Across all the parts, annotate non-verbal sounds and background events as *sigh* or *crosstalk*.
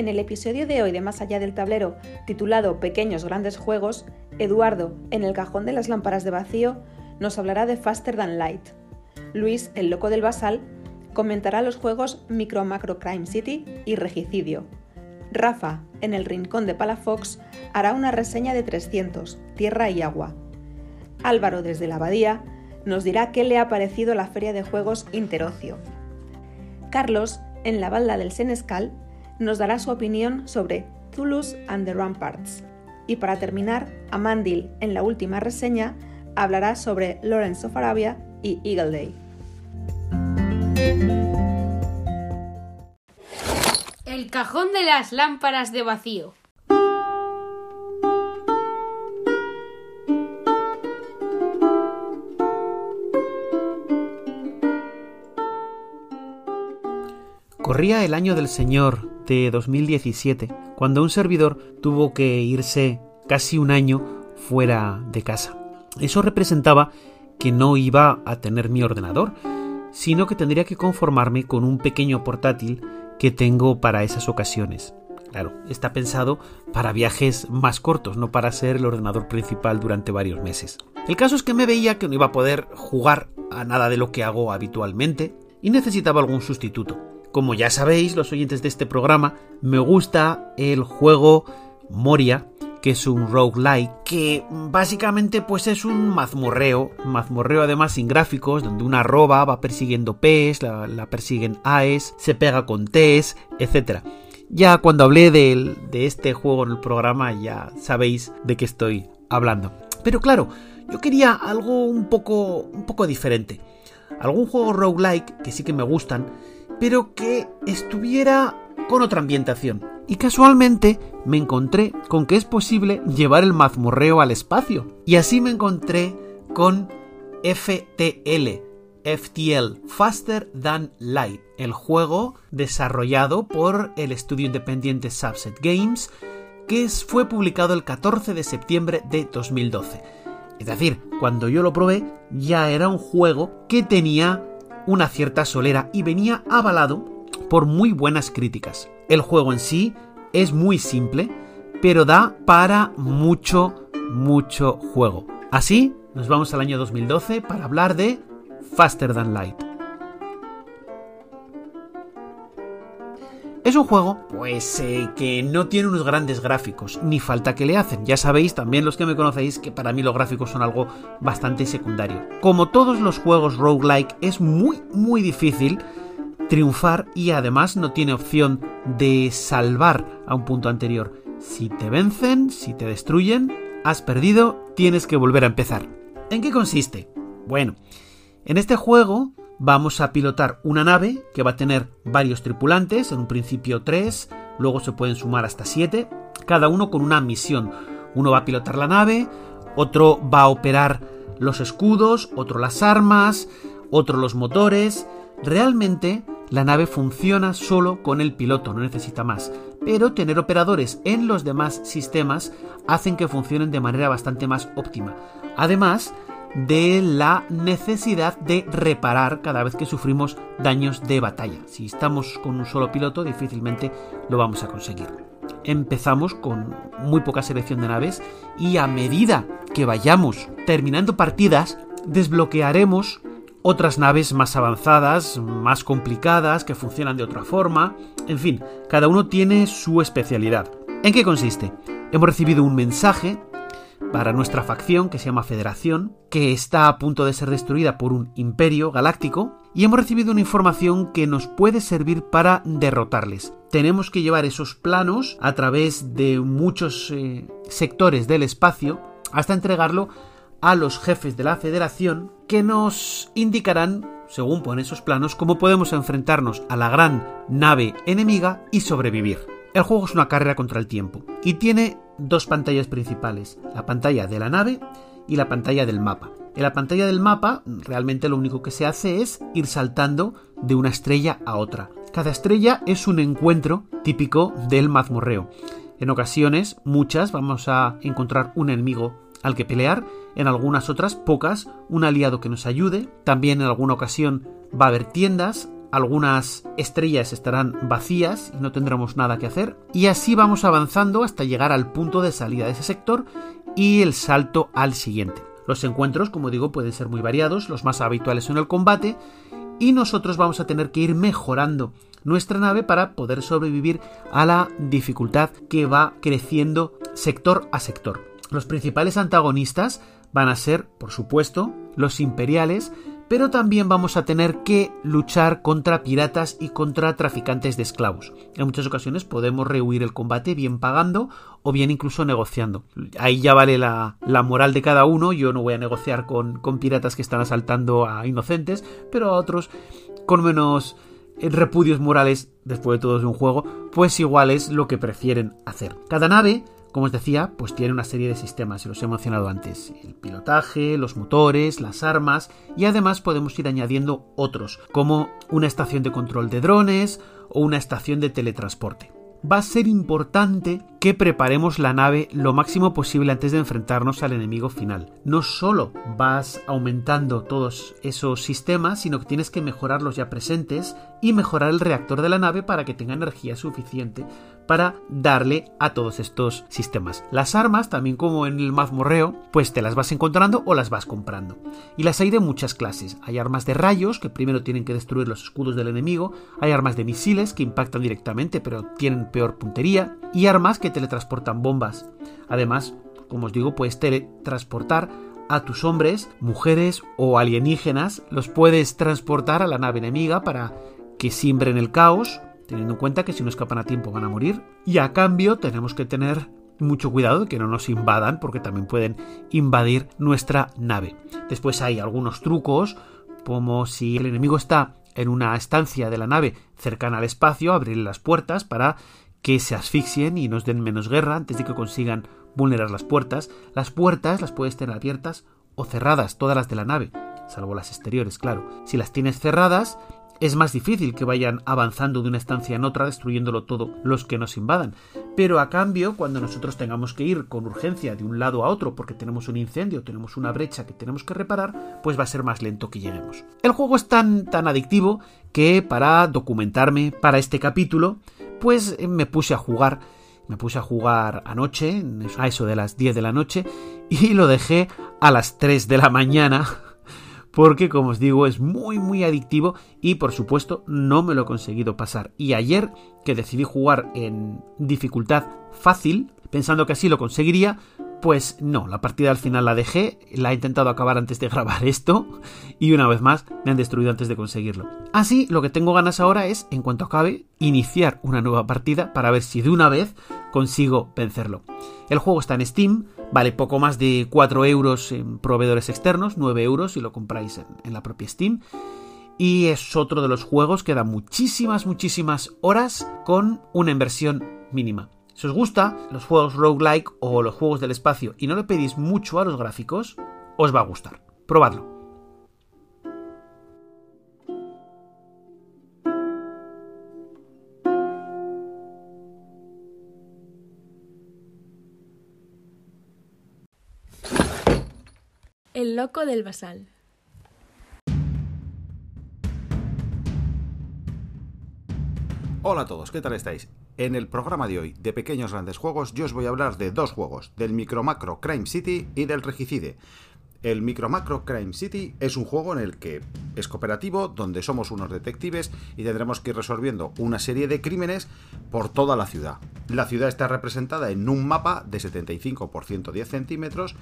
En el episodio de hoy de Más allá del tablero, titulado Pequeños grandes juegos, Eduardo, en el cajón de las lámparas de vacío, nos hablará de Faster Than Light. Luis, el loco del basal, comentará los juegos Micro Macro Crime City y Regicidio. Rafa, en el rincón de Palafox, hará una reseña de 300, Tierra y Agua. Álvaro, desde la abadía, nos dirá qué le ha parecido la feria de juegos Interocio. Carlos, en la balda del Senescal, nos dará su opinión sobre Toulouse and the Ramparts. Y para terminar, Amandil, en la última reseña, hablará sobre Lawrence of Arabia y Eagle Day. El cajón de las lámparas de vacío. Corría el año del Señor de 2017, cuando un servidor tuvo que irse casi un año fuera de casa. Eso representaba que no iba a tener mi ordenador, sino que tendría que conformarme con un pequeño portátil que tengo para esas ocasiones. Claro, está pensado para viajes más cortos, no para ser el ordenador principal durante varios meses. El caso es que me veía que no iba a poder jugar a nada de lo que hago habitualmente y necesitaba algún sustituto. Como ya sabéis, los oyentes de este programa, me gusta el juego Moria, que es un roguelike, que básicamente pues es un mazmorreo, mazmorreo además sin gráficos, donde una arroba va persiguiendo P's, la, persiguen A's, se pega con T's, etc. Ya cuando hablé de, de este juego en el programa ya sabéis de qué estoy hablando. Pero claro, yo quería algo un poco, un poco diferente. Algún juego roguelike que sí que me gustan, pero que estuviera con otra ambientación. Y casualmente me encontré con que es posible llevar el mazmorreo al espacio. Y así me encontré con FTL, FTL, Faster Than Light, el juego desarrollado por el estudio independiente Subset Games, que fue publicado el 14 de septiembre de 2012. Es decir, cuando yo lo probé ya era un juego que tenía una cierta solera y venía avalado por muy buenas críticas. El juego en sí es muy simple, pero da para mucho, mucho juego. Así, nos vamos al año 2012 para hablar de Faster Than Light. Es un juego, pues, eh, que no tiene unos grandes gráficos, ni falta que le hacen. Ya sabéis, también los que me conocéis, que para mí los gráficos son algo bastante secundario. Como todos los juegos roguelike, es muy, muy difícil triunfar y además no tiene opción de salvar a un punto anterior. Si te vencen, si te destruyen, has perdido, tienes que volver a empezar. ¿En qué consiste? Bueno, en este juego vamos a pilotar una nave que va a tener varios tripulantes, en un principio tres, luego se pueden sumar hasta siete, cada uno con una misión. Uno va a pilotar la nave, otro va a operar los escudos, otro las armas, otro los motores. Realmente la nave funciona solo con el piloto, no necesita más. Pero tener operadores en los demás sistemas hacen que funcionen de manera bastante más óptima. Además, de la necesidad de reparar cada vez que sufrimos daños de batalla. Si estamos con un solo piloto, difícilmente lo vamos a conseguir. Empezamos con muy poca selección de naves y a medida que vayamos terminando partidas, desbloquearemos otras naves más avanzadas, más complicadas, que funcionan de otra forma. En fin, cada uno tiene su especialidad. ¿En qué consiste? Hemos recibido un mensaje para nuestra facción que se llama Federación, que está a punto de ser destruida por un imperio galáctico, y hemos recibido una información que nos puede servir para derrotarles. Tenemos que llevar esos planos a través de muchos eh, sectores del espacio hasta entregarlo a los jefes de la federación que nos indicarán, según pone esos planos, cómo podemos enfrentarnos a la gran nave enemiga y sobrevivir. El juego es una carrera contra el tiempo y tiene dos pantallas principales, la pantalla de la nave y la pantalla del mapa. En la pantalla del mapa realmente lo único que se hace es ir saltando de una estrella a otra. Cada estrella es un encuentro típico del mazmorreo. En ocasiones, muchas, vamos a encontrar un enemigo al que pelear, en algunas otras, pocas, un aliado que nos ayude, también en alguna ocasión va a haber tiendas, algunas estrellas estarán vacías y no tendremos nada que hacer, y así vamos avanzando hasta llegar al punto de salida de ese sector y el salto al siguiente. Los encuentros, como digo, pueden ser muy variados, los más habituales son el combate, y nosotros vamos a tener que ir mejorando nuestra nave para poder sobrevivir a la dificultad que va creciendo sector a sector. Los principales antagonistas van a ser, por supuesto, los imperiales, pero también vamos a tener que luchar contra piratas y contra traficantes de esclavos. En muchas ocasiones podemos rehuir el combate bien pagando o bien incluso negociando. Ahí ya vale la, moral de cada uno, yo no voy a negociar con, piratas que están asaltando a inocentes, pero a otros con menos eh, repudios morales, después de todo es un juego, pues igual es lo que prefieren hacer. Cada nave como os decía, pues tiene una serie de sistemas, y los he mencionado antes, el pilotaje, los motores, las armas, y además podemos ir añadiendo otros, como una estación de control de drones o una estación de teletransporte. Va a ser importante que preparemos la nave lo máximo posible antes de enfrentarnos al enemigo final. No solo vas aumentando todos esos sistemas, sino que tienes que mejorar los ya presentes y mejorar el reactor de la nave para que tenga energía suficiente para darle a todos estos sistemas. Las armas, también como en el mazmorreo, pues te las vas encontrando o las vas comprando. Y las hay de muchas clases. Hay armas de rayos que primero tienen que destruir los escudos del enemigo, hay armas de misiles que impactan directamente pero tienen peor puntería y armas que teletransportan bombas. Además, como os digo, puedes teletransportar a tus hombres, mujeres o alienígenas, los puedes transportar a la nave enemiga para que siembren el caos, teniendo en cuenta que si no escapan a tiempo van a morir. Y a cambio tenemos que tener mucho cuidado de que no nos invadan porque también pueden invadir nuestra nave. Después hay algunos trucos, como si el enemigo está en una estancia de la nave cercana al espacio, abrir las puertas para que se asfixien y nos den menos guerra antes de que consigan vulnerar las puertas. Las puertas las puedes tener abiertas o cerradas, todas las de la nave, salvo las exteriores, claro. Si las tienes cerradas, es más difícil que vayan avanzando de una estancia en otra, destruyéndolo todo los que nos invadan. Pero a cambio, cuando nosotros tengamos que ir con urgencia de un lado a otro porque tenemos un incendio, tenemos una brecha que tenemos que reparar, pues va a ser más lento que lleguemos. El juego es tan, tan adictivo que para documentarme para este capítulo, pues me puse a jugar. Me puse a jugar anoche, a eso de las 10 de la noche, *laughs* y lo dejé a las 3 de la mañana, *laughs* porque como os digo es muy muy adictivo y por supuesto no me lo he conseguido pasar. Y ayer que decidí jugar en dificultad fácil, pensando que así lo conseguiría, pues no, la partida al final la dejé, la he intentado acabar antes de *laughs* grabar esto y una vez más me han destruido antes de conseguirlo. Así, lo que tengo ganas ahora es, en cuanto acabe, iniciar una nueva partida para ver si de una vez consigo vencerlo. El juego está en Steam, vale poco más de 4 euros en proveedores externos, 9 euros si lo compráis en, en la propia Steam. Y es otro de los juegos que da muchísimas, muchísimas horas con una inversión mínima. Si os gusta los juegos roguelike o los juegos del espacio y no le pedís mucho a los gráficos, os va a gustar. Probadlo. El loco del basal. Hola a todos, ¿qué tal estáis? En el programa de hoy de Pequeños Grandes Juegos yo os voy a hablar de dos juegos, del Micro Macro Crime City y del Regicide. El Micro Macro Crime City es un juego en el que es cooperativo, donde somos unos detectives y tendremos que ir resolviendo una serie de crímenes por toda la ciudad. La ciudad está representada en un mapa de 75 por 110 centímetros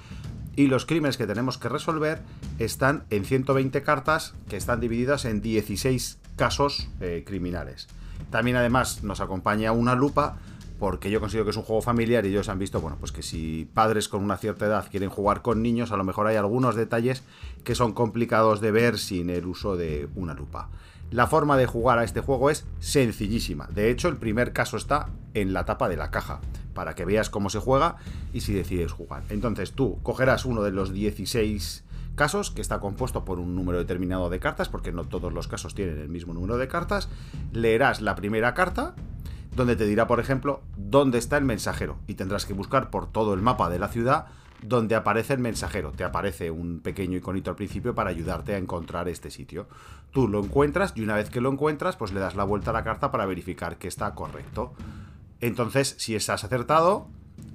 y los crímenes que tenemos que resolver están en 120 cartas que están divididas en 16 casos eh, criminales. También además nos acompaña una lupa porque yo considero que es un juego familiar y ellos han visto, bueno, pues que si padres con una cierta edad quieren jugar con niños, a lo mejor hay algunos detalles que son complicados de ver sin el uso de una lupa. La forma de jugar a este juego es sencillísima. De hecho, el primer caso está en la tapa de la caja, para que veas cómo se juega y si decides jugar. Entonces tú cogerás uno de los 16 casos, que está compuesto por un número determinado de cartas, porque no todos los casos tienen el mismo número de cartas, leerás la primera carta, donde te dirá, por ejemplo, dónde está el mensajero, y tendrás que buscar por todo el mapa de la ciudad donde aparece el mensajero. Te aparece un pequeño iconito al principio para ayudarte a encontrar este sitio. Tú lo encuentras y una vez que lo encuentras, pues le das la vuelta a la carta para verificar que está correcto. Entonces, si estás acertado,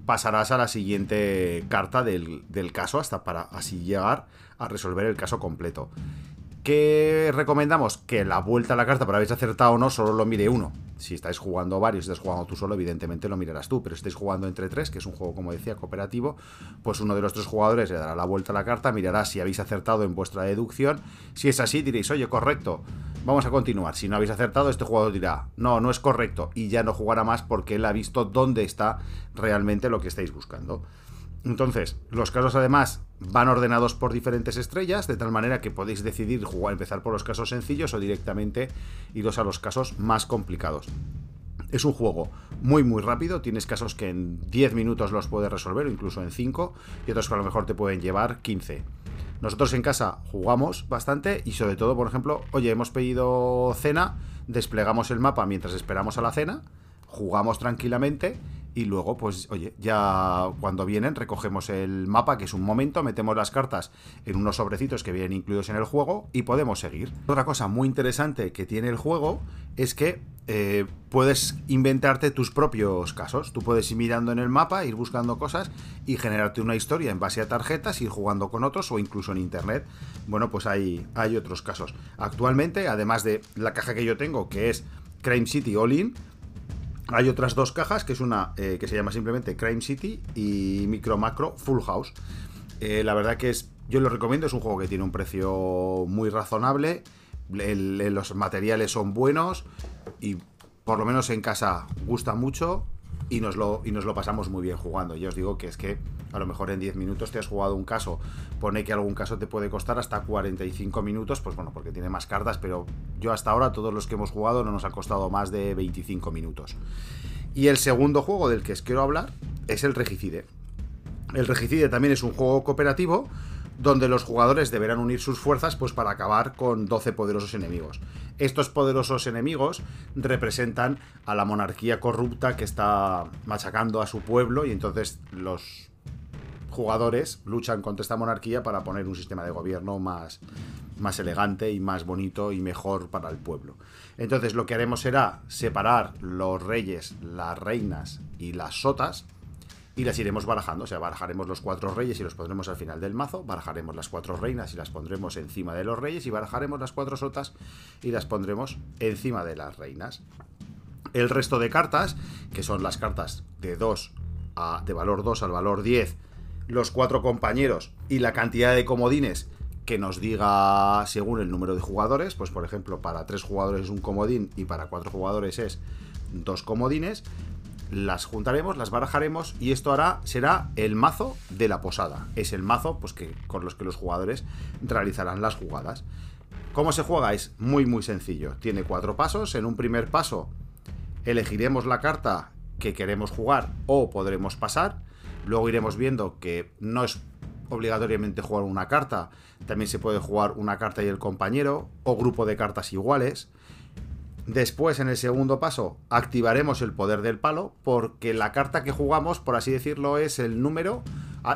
pasarás a la siguiente carta del, del caso hasta para así llegar a resolver el caso completo. ¿Qué recomendamos? Que la vuelta a la carta para habéis acertado o no solo lo mire uno. Si estáis jugando varios, si estás jugando tú solo, evidentemente lo mirarás tú. Pero si estáis jugando entre tres, que es un juego, como decía, cooperativo, pues uno de los tres jugadores le dará la vuelta a la carta, mirará si habéis acertado en vuestra deducción. Si es así, diréis, oye, correcto, vamos a continuar. Si no habéis acertado, este jugador dirá, no, no es correcto. Y ya no jugará más porque él ha visto dónde está realmente lo que estáis buscando. Entonces, los casos además van ordenados por diferentes estrellas, de tal manera que podéis decidir jugar, empezar por los casos sencillos o directamente iros a los casos más complicados. Es un juego muy muy rápido, tienes casos que en 10 minutos los puedes resolver, incluso en 5, y otros que a lo mejor te pueden llevar 15. Nosotros en casa jugamos bastante y sobre todo, por ejemplo, oye, hemos pedido cena, desplegamos el mapa mientras esperamos a la cena, jugamos tranquilamente y luego, pues, oye, ya cuando vienen recogemos el mapa, que es un momento, metemos las cartas en unos sobrecitos que vienen incluidos en el juego y podemos seguir. Otra cosa muy interesante que tiene el juego es que eh, puedes inventarte tus propios casos. Tú puedes ir mirando en el mapa, ir buscando cosas y generarte una historia en base a tarjetas, ir jugando con otros o incluso en internet. Bueno, pues hay, hay otros casos. Actualmente, además de la caja que yo tengo, que es Crime City All In, hay otras dos cajas, que es una eh, que se llama simplemente Crime City y Micro Macro Full House. Eh, la verdad que es, yo lo recomiendo, es un juego que tiene un precio muy razonable, los materiales son buenos y por lo menos en casa gusta mucho y nos, lo, y nos lo pasamos muy bien jugando. Ya os digo que es que a lo mejor en 10 minutos te has jugado un caso, pone que algún caso te puede costar hasta 45 minutos, pues bueno, porque tiene más cartas, pero yo hasta ahora todos los que hemos jugado no nos ha costado más de 25 minutos. Y el segundo juego del que os quiero hablar es el Regicide. El Regicide también es un juego cooperativo donde los jugadores deberán unir sus fuerzas pues para acabar con 12 poderosos enemigos. Estos poderosos enemigos representan a la monarquía corrupta que está machacando a su pueblo y entonces los jugadores luchan contra esta monarquía para poner un sistema de gobierno más, más elegante y más bonito y mejor para el pueblo. Entonces lo que haremos será separar los reyes, las reinas y las sotas y las iremos barajando. O sea, barajaremos los cuatro reyes y los pondremos al final del mazo, barajaremos las cuatro reinas y las pondremos encima de los reyes y barajaremos las cuatro sotas y las pondremos encima de las reinas. El resto de cartas, que son las cartas de 2 a, de valor 2 al valor 10, los cuatro compañeros y la cantidad de comodines que nos diga según el número de jugadores, pues por ejemplo, para tres jugadores es un comodín y para cuatro jugadores es dos comodines, las juntaremos, las barajaremos y esto hará, será el mazo de la posada. Es el mazo pues, que, con los que los jugadores realizarán las jugadas. ¿Cómo se juega? Es muy muy sencillo. Tiene cuatro pasos. En un primer paso elegiremos la carta que queremos jugar o podremos pasar. Luego iremos viendo que no es obligatoriamente jugar una carta. También se puede jugar una carta y el compañero o grupo de cartas iguales. Después, en el segundo paso, activaremos el poder del palo, porque la carta que jugamos, por así decirlo, es el número,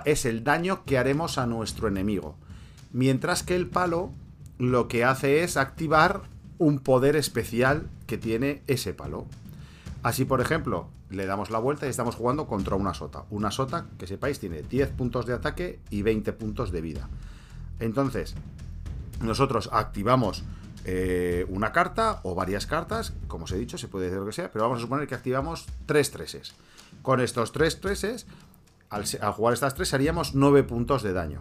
es el daño que haremos a nuestro enemigo. Mientras que el palo lo que hace es activar un poder especial que tiene ese palo. Así, por ejemplo, le damos la vuelta y estamos jugando contra una sota. Una sota, que sepáis, tiene 10 puntos de ataque y 20 puntos de vida. Entonces, nosotros activamos eh, una carta o varias cartas, como os he dicho, se puede decir lo que sea, pero vamos a suponer que activamos tres treses. Con estos tres treses, al, jugar estas tres, haríamos 9 puntos de daño.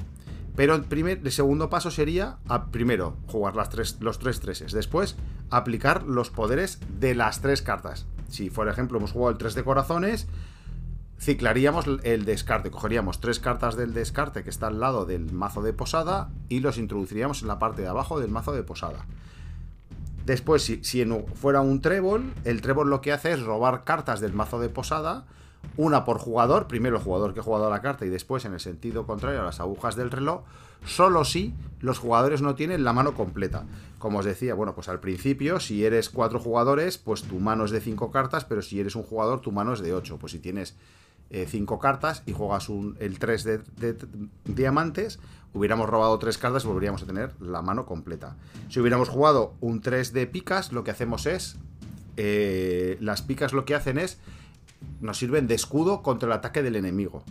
Pero el, primer, segundo paso sería, primero, jugar las tres, los tres treses. Después, aplicar los poderes de las tres cartas. Si, por ejemplo, hemos jugado el 3 de corazones, ciclaríamos el descarte. Cogeríamos tres cartas del descarte que está al lado del mazo de posada y los introduciríamos en la parte de abajo del mazo de posada. Después, si, si fuera un trébol, el trébol lo que hace es robar cartas del mazo de posada, una por jugador, primero el jugador que ha jugado la carta y después en el sentido contrario a las agujas del reloj, solo si los jugadores no tienen la mano completa. Como os decía, bueno, pues al principio, si eres cuatro jugadores, pues tu mano es de cinco cartas, pero si eres un jugador, tu mano es de ocho. Pues si tienes eh, cinco cartas y juegas un, el 3 de, diamantes, hubiéramos robado tres cartas y volveríamos a tener la mano completa. Si hubiéramos jugado un 3 de picas, lo que hacemos es. Eh, las picas lo que hacen es. Nos sirven de escudo contra el ataque del enemigo.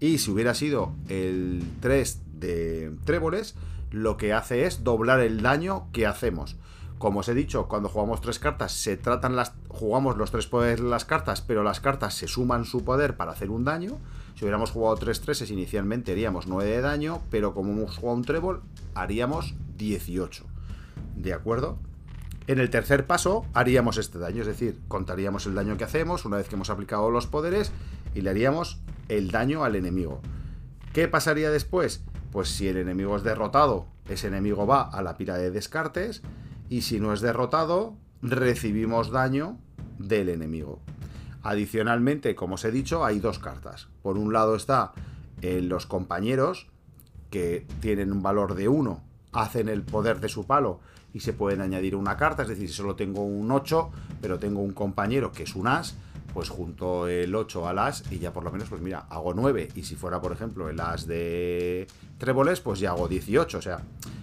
Y si hubiera sido el 3 de tréboles, lo que hace es doblar el daño que hacemos. Como os he dicho, cuando jugamos tres cartas, se tratan las. jugamos los tres poderes de las cartas, pero las cartas se suman su poder para hacer un daño. Si hubiéramos jugado tres treses, inicialmente haríamos 9 de daño, pero como hemos jugado un trébol, haríamos 18. ¿De acuerdo? En el tercer paso haríamos este daño, es decir, contaríamos el daño que hacemos una vez que hemos aplicado los poderes y le haríamos el daño al enemigo. ¿Qué pasaría después? Pues si el enemigo es derrotado, ese enemigo va a la pira de descartes y si no es derrotado, recibimos daño del enemigo. Adicionalmente, como os he dicho, hay dos cartas. Por un lado está eh, los compañeros, que tienen un valor de 1, hacen el poder de su palo y se pueden añadir una carta. Es decir, si solo tengo un 8, pero tengo un compañero que es un as, pues junto el 8 al as y ya por lo menos, pues mira, hago 9. Y si fuera, por ejemplo, el as de tréboles, pues ya hago 18. O sea,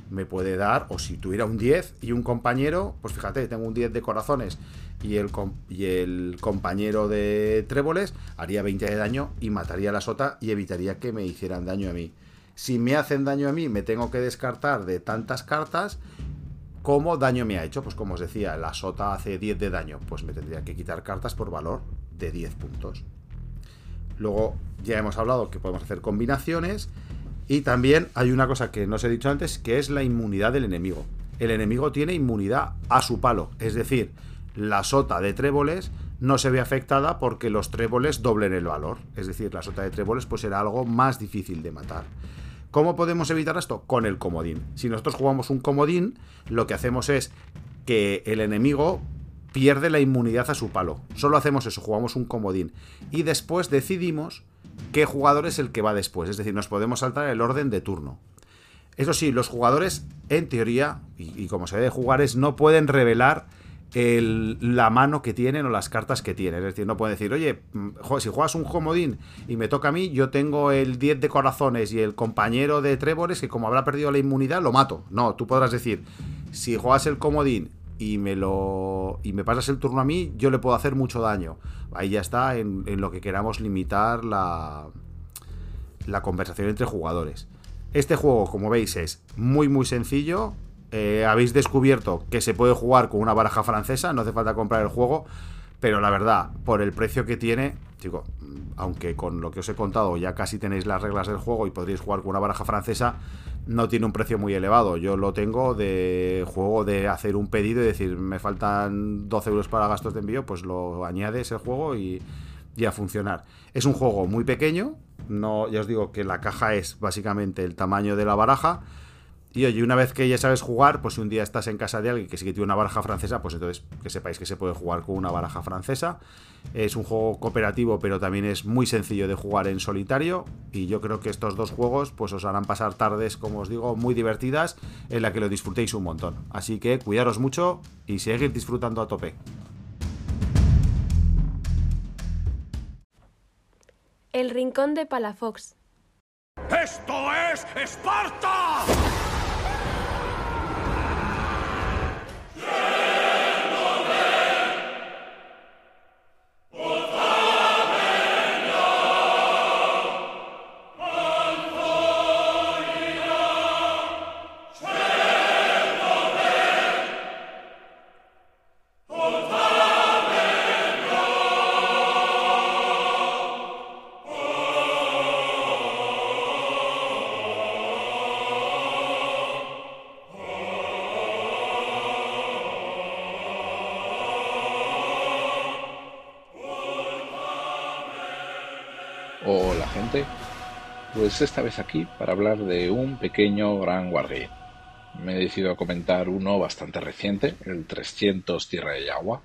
me puede dar, o si tuviera un 10 y un compañero, pues fíjate, tengo un 10 de corazones y el, y el compañero de tréboles, haría 20 de daño y mataría a la sota y evitaría que me hicieran daño a mí. Si me hacen daño a mí, me tengo que descartar de tantas cartas ¿Cómo daño me ha hecho? Pues como os decía, la sota hace 10 de daño, pues me tendría que quitar cartas por valor de 10 puntos. Luego ya hemos hablado que podemos hacer combinaciones y también hay una cosa que no os he dicho antes, que es la inmunidad del enemigo. El enemigo tiene inmunidad a su palo, es decir, la sota de tréboles no se ve afectada porque los tréboles doblen el valor. Es decir, la sota de tréboles pues será algo más difícil de matar. ¿Cómo podemos evitar esto? Con el comodín. Si nosotros jugamos un comodín, lo que hacemos es que el enemigo pierde la inmunidad a su palo. Solo hacemos eso, jugamos un comodín. Y después decidimos qué jugador es el que va después. Es decir, nos podemos saltar el orden de turno. Eso sí, los jugadores, en teoría, y, como se debe jugar, es no pueden revelar la mano que tienen o las cartas que tienen. Es decir, no pueden decir, oye, mm, si juegas un comodín y me toca a mí, yo tengo el 10 de corazones y el compañero de tréboles que como habrá perdido la inmunidad, lo mato. No, tú podrás decir, si juegas el comodín y me lo y me pasas el turno a mí, yo le puedo hacer mucho daño. Ahí ya está en, en lo que queramos limitar la, la conversación entre jugadores. Este juego, como veis, es muy muy sencillo, eh, habéis descubierto que se puede jugar con una baraja francesa, no hace falta comprar el juego, pero la verdad, por el precio que tiene, digo, aunque con lo que os he contado ya casi tenéis las reglas del juego y podréis jugar con una baraja francesa, no tiene un precio muy elevado. Yo lo tengo de juego de hacer un pedido y decir, me faltan 12 euros para gastos de envío, pues lo añades el juego y, y a funcionar. Es un juego muy pequeño, no, ya os digo que la caja es básicamente el tamaño de la baraja y oye, una vez que ya sabes jugar, pues si un día estás en casa de alguien que sí que tiene una baraja francesa, pues entonces que sepáis que se puede jugar con una baraja francesa. Es un juego cooperativo, pero también es muy sencillo de jugar en solitario. Y yo creo que estos dos juegos pues os harán pasar tardes, como os digo, muy divertidas, en la que lo disfrutéis un montón. Así que cuidaros mucho y seguir disfrutando a tope. El Rincón de Palafox. ¡Esto es Esparta! Esta vez aquí para hablar de un pequeño gran wargame. Me he decidido a comentar uno bastante reciente, el 300 Tierra y Agua,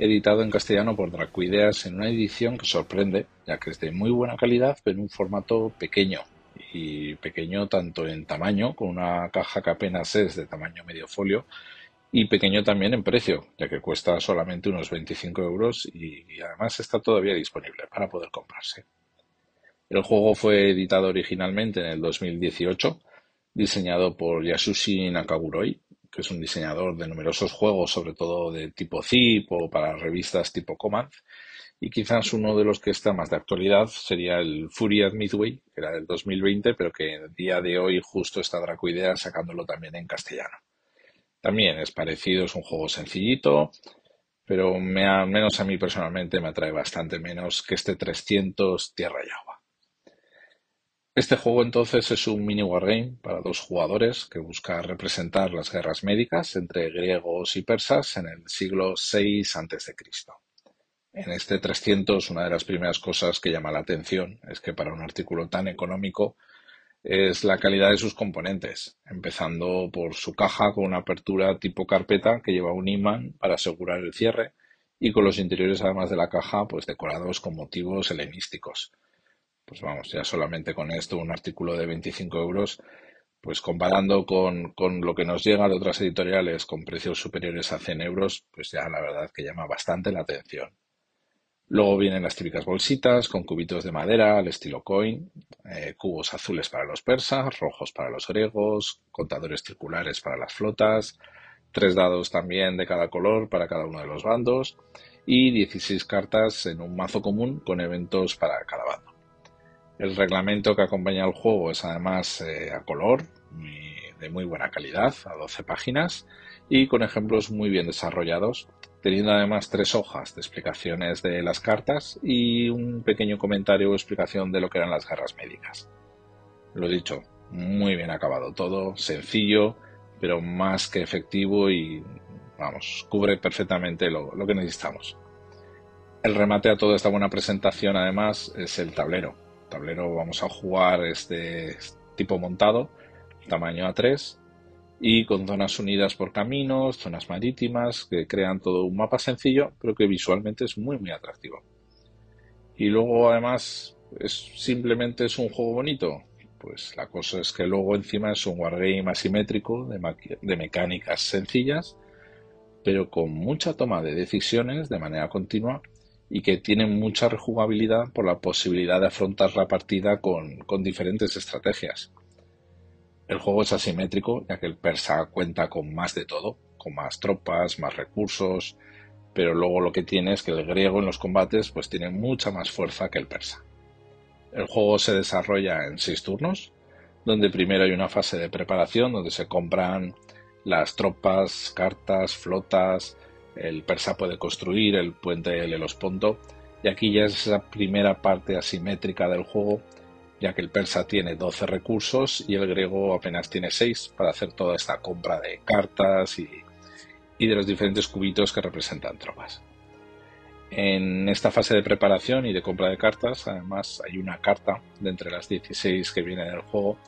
editado en castellano por Dracuideas en una edición que sorprende, ya que es de muy buena calidad, pero en un formato pequeño, y pequeño tanto en tamaño, con una caja que apenas es de tamaño medio folio, y pequeño también en precio, ya que cuesta solamente unos 25 euros y, además está todavía disponible para poder comprarse. El juego fue editado originalmente en el 2018, diseñado por Yasushi Nakaguroi, que es un diseñador de numerosos juegos, sobre todo de tipo zip o para revistas tipo Command, y quizás uno de los que está más de actualidad sería el Fury at Midway, que era del 2020, pero que el día de hoy justo está Dracoidea sacándolo también en castellano. También es parecido, es un juego sencillito, pero al menos a mí personalmente me atrae bastante menos que este 300 Tierra y Agua. Este juego entonces es un mini wargame para dos jugadores que busca representar las guerras médicas entre griegos y persas en el siglo VI a.C. En este 300 una de las primeras cosas que llama la atención es que para un artículo tan económico es la calidad de sus componentes, empezando por su caja con una apertura tipo carpeta que lleva un imán para asegurar el cierre y con los interiores además de la caja pues decorados con motivos helenísticos. Pues vamos, ya solamente con esto un artículo de 25 euros, pues comparando con, con lo que nos llega de otras editoriales con precios superiores a 100 euros, pues ya la verdad que llama bastante la atención. Luego vienen las típicas bolsitas con cubitos de madera al estilo coin, eh, cubos azules para los persas, rojos para los griegos, contadores circulares para las flotas, tres dados también de cada color para cada uno de los bandos y 16 cartas en un mazo común con eventos para cada bando. El reglamento que acompaña al juego es además eh, a color, de muy buena calidad, a 12 páginas y con ejemplos muy bien desarrollados teniendo además tres hojas de explicaciones de las cartas y un pequeño comentario o explicación de lo que eran las guerras médicas. Lo dicho, muy bien acabado todo, sencillo, pero más que efectivo y, vamos, cubre perfectamente lo, que necesitamos. El remate a toda esta buena presentación, además, es el tablero. Tablero vamos a jugar este tipo montado, tamaño A3, y con zonas unidas por caminos, zonas marítimas, que crean todo un mapa sencillo, pero que visualmente es muy muy atractivo. Y luego además es simplemente es un juego bonito. Pues la cosa es que luego encima es un wargame asimétrico de, de mecánicas sencillas, pero con mucha toma de decisiones de manera continua y que tiene mucha rejugabilidad por la posibilidad de afrontar la partida con, diferentes estrategias. El juego es asimétrico, ya que el persa cuenta con más de todo, con más tropas, más recursos, pero luego lo que tiene es que el griego en los combates pues tiene mucha más fuerza que el persa. El juego se desarrolla en seis turnos, donde primero hay una fase de preparación donde se compran las tropas, cartas, flotas, el persa puede construir el puente del Helosponto y aquí ya es esa primera parte asimétrica del juego ya que el persa tiene 12 recursos y el griego apenas tiene 6 para hacer toda esta compra de cartas y, de los diferentes cubitos que representan tropas. En esta fase de preparación y de compra de cartas, además hay una carta de entre las 16 que viene del juego,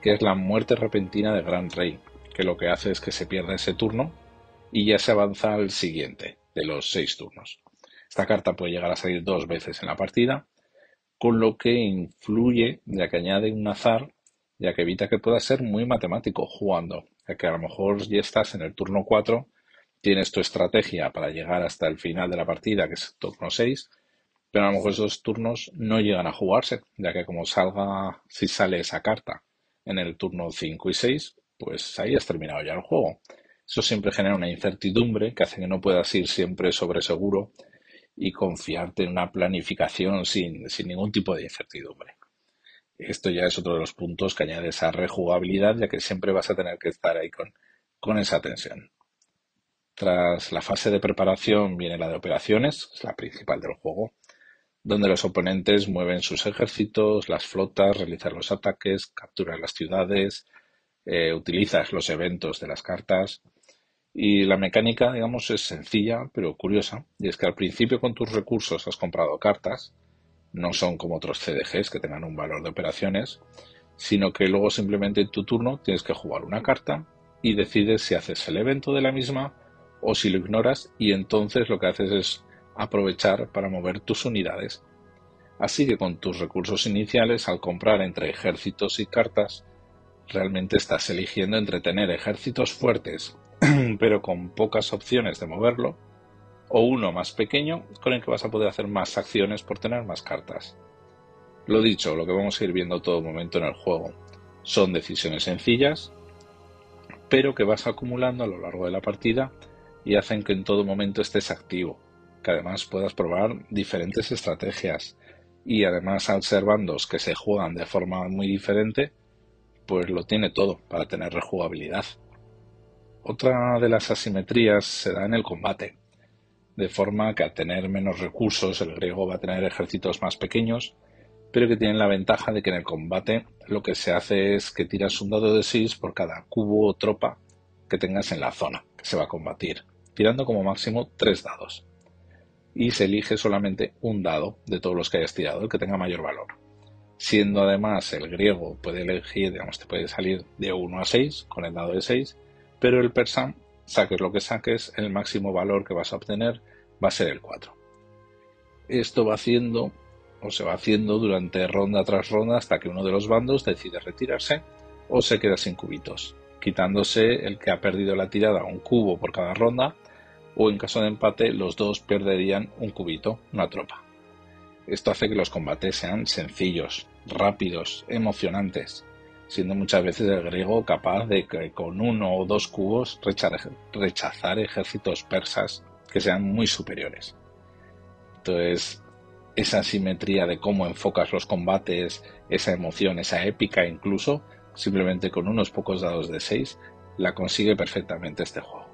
que es la muerte repentina de Gran Rey, que lo que hace es que se pierde ese turno y ya se avanza al siguiente de los 6 turnos. Esta carta puede llegar a salir dos veces en la partida con lo que influye, ya que añade un azar, ya que evita que pueda ser muy matemático jugando, ya que a lo mejor ya estás en el turno 4, tienes tu estrategia para llegar hasta el final de la partida, que es el turno 6, pero a lo mejor esos turnos no llegan a jugarse, ya que como salga, si sale esa carta en el turno 5 y 6, pues ahí has terminado ya el juego. Eso siempre genera una incertidumbre que hace que no puedas ir siempre sobre seguro y confiarte en una planificación sin, ningún tipo de incertidumbre. Esto ya es otro de los puntos que añade esa rejugabilidad, ya que siempre vas a tener que estar ahí con, con esa tensión. Tras la fase de preparación viene la de operaciones, es la principal del juego, donde los oponentes mueven sus ejércitos, las flotas, realizan los ataques, capturan las ciudades, eh, utilizas los eventos de las cartas y la mecánica, digamos, es sencilla, pero curiosa. Y es que al principio con tus recursos has comprado cartas No son como otros CDGs que tengan un valor de operaciones, sino que luego simplemente en tu turno tienes que jugar una carta y decides si haces el evento de la misma o si lo ignoras y entonces lo que haces es aprovechar para mover tus unidades. Así que con tus recursos iniciales, al comprar entre ejércitos y cartas, realmente estás eligiendo entre tener ejércitos fuertes, *clears throat* pero con pocas opciones de moverlo, o uno más pequeño con el que vas a poder hacer más acciones por tener más cartas. Lo dicho, lo que vamos a ir viendo todo momento en el juego son decisiones sencillas, pero que vas acumulando a lo largo de la partida y hacen que en todo momento estés activo, que además puedas probar diferentes estrategias y además al ser bandos que se juegan de forma muy diferente, pues lo tiene todo para tener rejugabilidad. Otra de las asimetrías se da en el combate, de forma que al tener menos recursos el griego va a tener ejércitos más pequeños, pero que tienen la ventaja de que en el combate lo que se hace es que tiras un dado de 6 por cada cubo o tropa que tengas en la zona que se va a combatir, tirando como máximo 3 dados. Y se elige solamente un dado de todos los que hayas tirado, el que tenga mayor valor. Siendo además el griego puede elegir, digamos, te puede salir de 1 a 6 con el dado de 6, pero el persa, saques lo que saques, el máximo valor que vas a obtener va a ser el 4. Esto va haciendo o se va haciendo durante ronda tras ronda hasta que uno de los bandos decide retirarse o se queda sin cubitos, quitándose el que ha perdido la tirada un cubo por cada ronda o en caso de empate los dos perderían un cubito, una tropa. Esto hace que los combates sean sencillos, rápidos, emocionantes, siendo muchas veces el griego capaz de que con uno o dos cubos rechazar ejércitos persas que sean muy superiores. Entonces, esa simetría de cómo enfocas los combates, esa emoción, esa épica incluso, simplemente con unos pocos dados de 6, la consigue perfectamente este juego.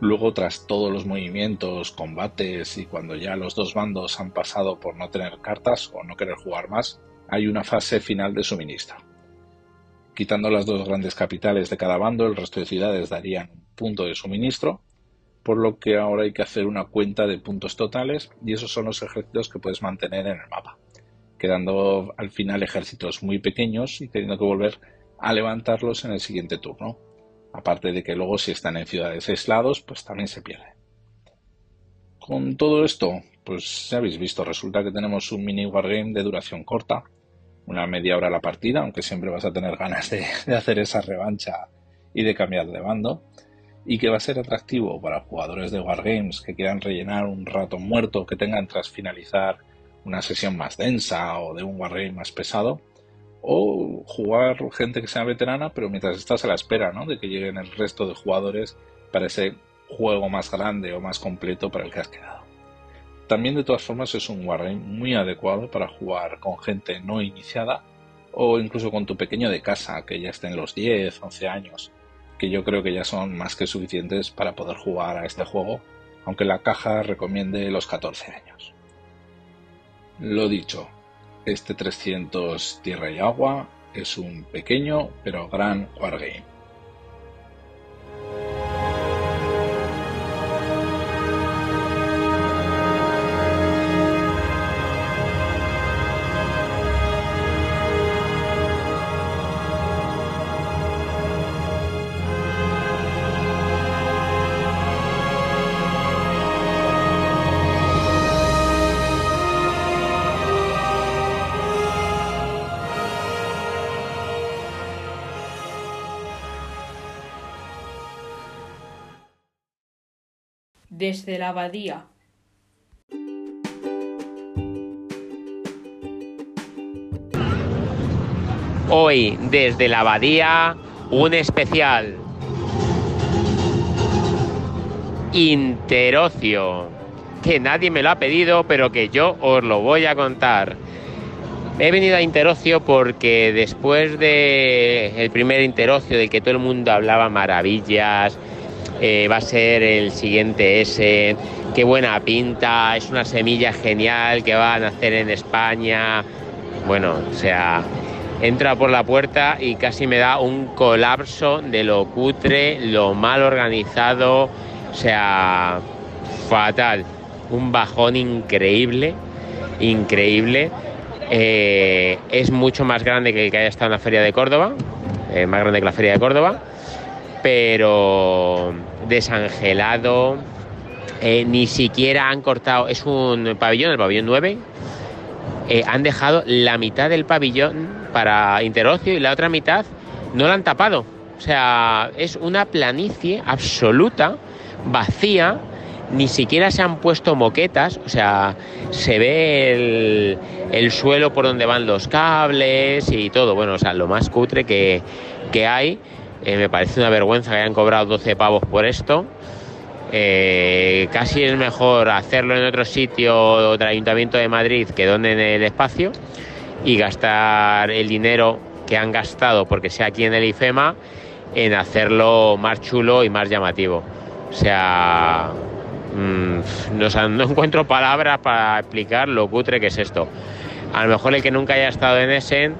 Luego, tras todos los movimientos, combates y cuando ya los dos bandos han pasado por no tener cartas o no querer jugar más, hay una fase final de suministro. Quitando las dos grandes capitales de cada bando, el resto de ciudades darían un punto de suministro por lo que ahora hay que hacer una cuenta de puntos totales y esos son los ejércitos que puedes mantener en el mapa, quedando al final ejércitos muy pequeños y teniendo que volver a levantarlos en el siguiente turno. Aparte de que luego si están en ciudades aislados, pues también se pierde. Con todo esto, pues ya habéis visto, resulta que tenemos un mini wargame de duración corta, una media hora la partida, aunque siempre vas a tener ganas de, hacer esa revancha y de cambiar de bando y que va a ser atractivo para jugadores de Wargames que quieran rellenar un rato muerto que tengan tras finalizar una sesión más densa o de un Wargame más pesado, o jugar gente que sea veterana, pero mientras estás a la espera ¿no? de que lleguen el resto de jugadores para ese juego más grande o más completo para el que has quedado. También de todas formas es un Wargame muy adecuado para jugar con gente no iniciada o incluso con tu pequeño de casa que ya esté en los 10, 11 años que yo creo que ya son más que suficientes para poder jugar a este juego, aunque la caja recomiende los 14 años. Lo dicho, este 300 Tierra y Agua es un pequeño pero gran wargame. Desde la abadía. Hoy, desde la abadía, un especial. Interocio. Que nadie me lo ha pedido, pero que yo os lo voy a contar. He venido a Interocio porque después de el primer Interocio del que todo el mundo hablaba maravillas, eh, va a ser el siguiente S, qué buena pinta, es una semilla genial que van a hacer en España. Bueno, o sea, entra por la puerta y casi me da un colapso de lo cutre, lo mal organizado, o sea, fatal, un bajón increíble. increíble. Eh, es mucho más grande que el que haya estado en la Feria de Córdoba, eh, más grande que la Feria de Córdoba, pero desangelado, eh, ni siquiera han cortado, es un pabellón, el pabellón 9, han dejado la mitad del pabellón para interocio y la otra mitad no la han tapado. O sea, es una planicie absoluta, vacía, ni siquiera se han puesto moquetas, o sea, se ve el, suelo por donde van los cables y todo, bueno, o sea, lo más cutre que, hay. Eh, me parece una vergüenza que hayan cobrado 12 pavos por esto. Eh, casi es mejor hacerlo en otro sitio del Ayuntamiento de Madrid que donde en el espacio y gastar el dinero que han gastado porque sea aquí en el IFEMA en hacerlo más chulo y más llamativo. O sea, mm, no, no encuentro palabras para explicar lo cutre que es esto. A lo mejor el que nunca haya estado en Essen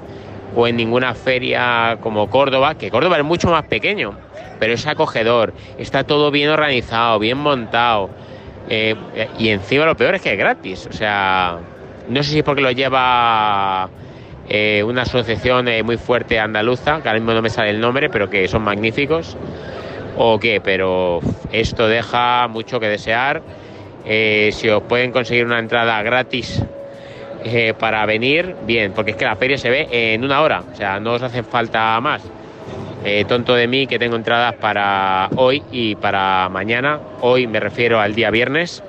o en ninguna feria como Córdoba, que Córdoba es mucho más pequeño, pero es acogedor, está todo bien organizado, bien montado. Eh, y encima lo peor es que es gratis. O sea, no sé si es porque lo lleva eh, una asociación eh, muy fuerte andaluza, que ahora mismo no me sale el nombre, pero que son magníficos, o qué, pero esto deja mucho que desear. si os pueden conseguir una entrada gratis para venir, bien, porque es que la feria se ve en una hora, o sea, no os hace falta más. Eh, tonto de mí que tengo entradas para hoy y para mañana. Hoy me refiero al día viernes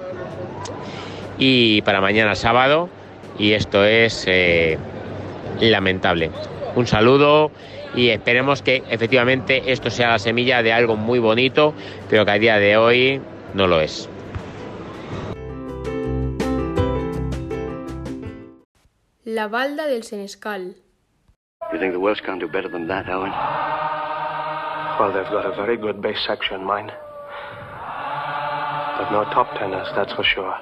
y para mañana sábado. Y esto es eh, lamentable. Un saludo y esperemos que efectivamente esto sea la semilla de algo muy bonito, pero que a día de hoy no lo es. La balda del Senescal. You think the Welsh can do better than that, Owen? Well, they've got a very good bass section, mine. But no top tenors, that's for sure.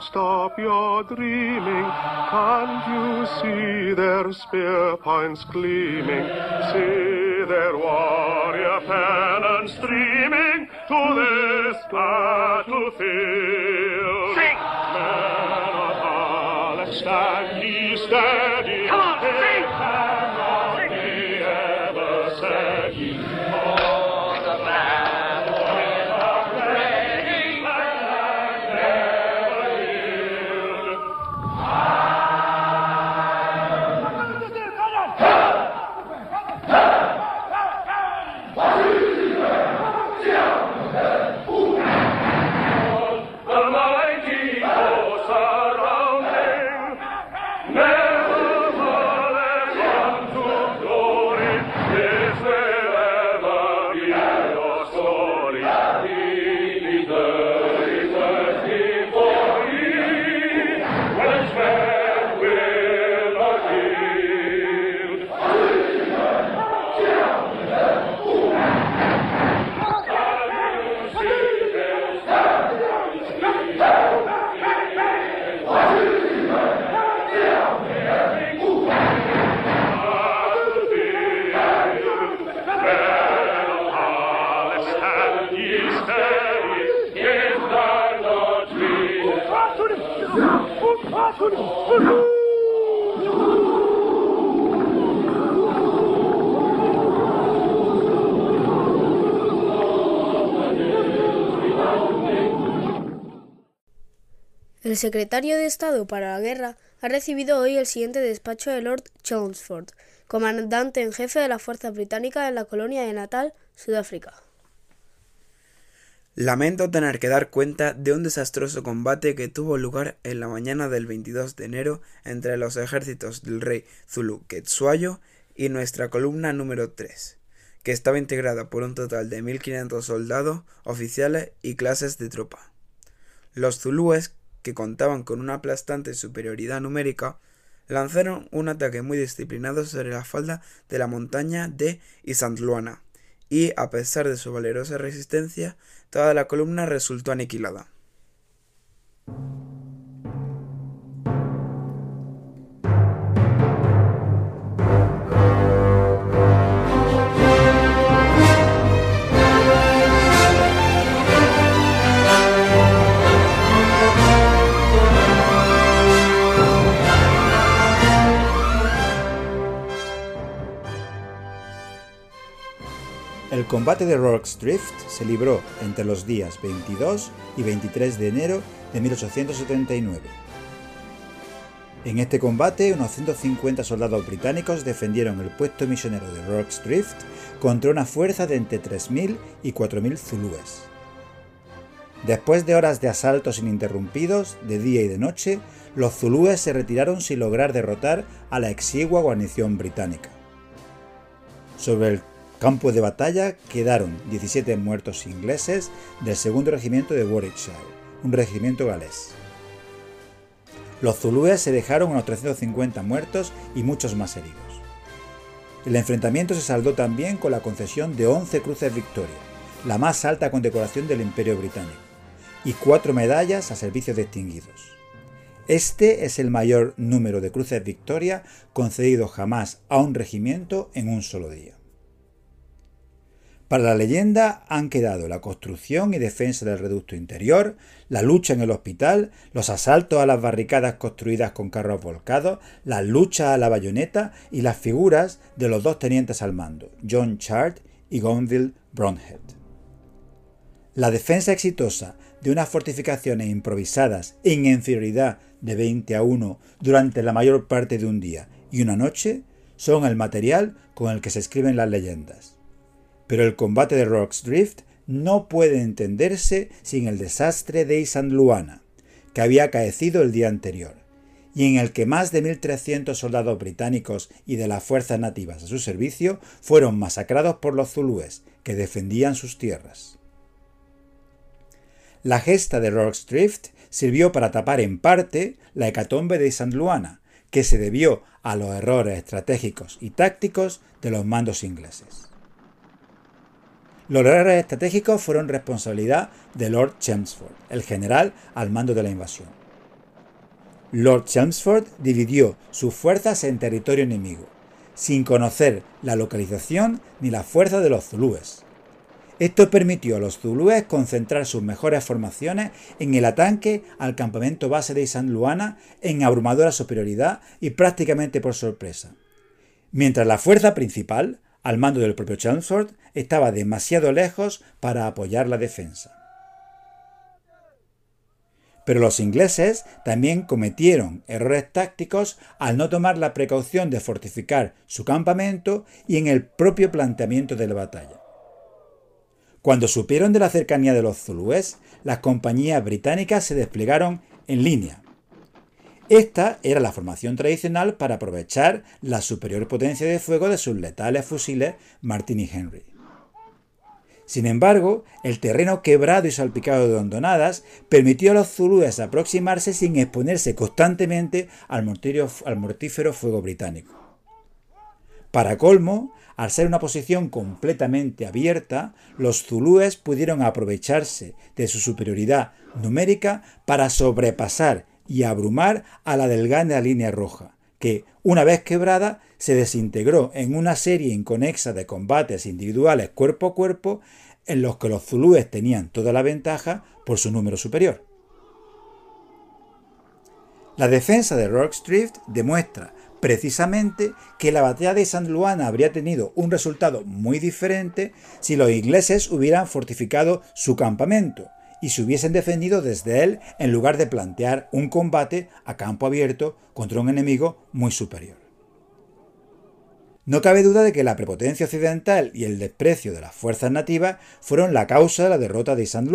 Stop your dreaming. Can't you see their spear points gleaming? See their warrior pennons streaming? to this battlefield. Sing! Men of Palestine, ye El secretario de Estado para la Guerra ha recibido hoy el siguiente despacho de Lord Chelmsford, comandante en jefe de la fuerza británica en la colonia de Natal, Sudáfrica. Lamento tener que dar cuenta de un desastroso combate que tuvo lugar en la mañana del 22 de enero entre los ejércitos del rey Zulu Quetsuayo y nuestra columna número 3, que estaba integrada por un total de 1.500 soldados, oficiales y clases de tropa. Los zulúes que contaban con una aplastante superioridad numérica, lanzaron un ataque muy disciplinado sobre la falda de la montaña de Isantluana, y a pesar de su valerosa resistencia, toda la columna resultó aniquilada. Combate de Rorke's Drift se libró entre los días 22 y 23 de enero de 1879. En este combate, unos 150 soldados británicos defendieron el puesto misionero de Rorke's Drift contra una fuerza de entre 3.000 y 4.000 zulúes. Después de horas de asaltos ininterrumpidos, de día y de noche, los zulúes se retiraron sin lograr derrotar a la exigua guarnición británica. Sobre el campo de batalla quedaron 17 muertos ingleses del segundo regimiento de Warwickshire, un regimiento galés. Los zulúes se dejaron unos 350 muertos y muchos más heridos. El enfrentamiento se saldó también con la concesión de 11 cruces Victoria, la más alta condecoración del Imperio Británico, y cuatro medallas a servicios distinguidos. Este es el mayor número de cruces Victoria concedido jamás a un regimiento en un solo día. Para la leyenda han quedado la construcción y defensa del reducto interior, la lucha en el hospital, los asaltos a las barricadas construidas con carros volcados, las luchas a la bayoneta y las figuras de los dos tenientes al mando, John Chart y Gonville Brownhead. La defensa exitosa de unas fortificaciones improvisadas en inferioridad de 20 a 1 durante la mayor parte de un día y una noche son el material con el que se escriben las leyendas. Pero el combate de Rock's Drift no puede entenderse sin el desastre de Isan Luana, que había acaecido el día anterior, y en el que más de 1.300 soldados británicos y de las fuerzas nativas a su servicio fueron masacrados por los zulúes, que defendían sus tierras. La gesta de Rock's Drift sirvió para tapar en parte la hecatombe de Isan Luana, que se debió a los errores estratégicos y tácticos de los mandos ingleses. Los errores estratégicos fueron responsabilidad de Lord Chelmsford, el general al mando de la invasión. Lord Chelmsford dividió sus fuerzas en territorio enemigo, sin conocer la localización ni la fuerza de los zulúes. Esto permitió a los zulúes concentrar sus mejores formaciones en el ataque al campamento base de San Luana en abrumadora superioridad y prácticamente por sorpresa. Mientras la fuerza principal, al mando del propio Chelmsford, estaba demasiado lejos para apoyar la defensa. Pero los ingleses también cometieron errores tácticos al no tomar la precaución de fortificar su campamento y en el propio planteamiento de la batalla. Cuando supieron de la cercanía de los zulúes, las compañías británicas se desplegaron en línea, esta era la formación tradicional para aprovechar la superior potencia de fuego de sus letales fusiles Martin y Henry. Sin embargo, el terreno quebrado y salpicado de hondonadas permitió a los zulúes aproximarse sin exponerse constantemente al, al mortífero fuego británico. Para colmo, al ser una posición completamente abierta, los zulúes pudieron aprovecharse de su superioridad numérica para sobrepasar y abrumar a la delgada línea roja, que, una vez quebrada, se desintegró en una serie inconexa de combates individuales cuerpo a cuerpo en los que los zulúes tenían toda la ventaja por su número superior. La defensa de Rock's Drift demuestra precisamente que la batalla de San Luana habría tenido un resultado muy diferente si los ingleses hubieran fortificado su campamento, y se hubiesen defendido desde él en lugar de plantear un combate a campo abierto contra un enemigo muy superior. No cabe duda de que la prepotencia occidental y el desprecio de las fuerzas nativas fueron la causa de la derrota de San.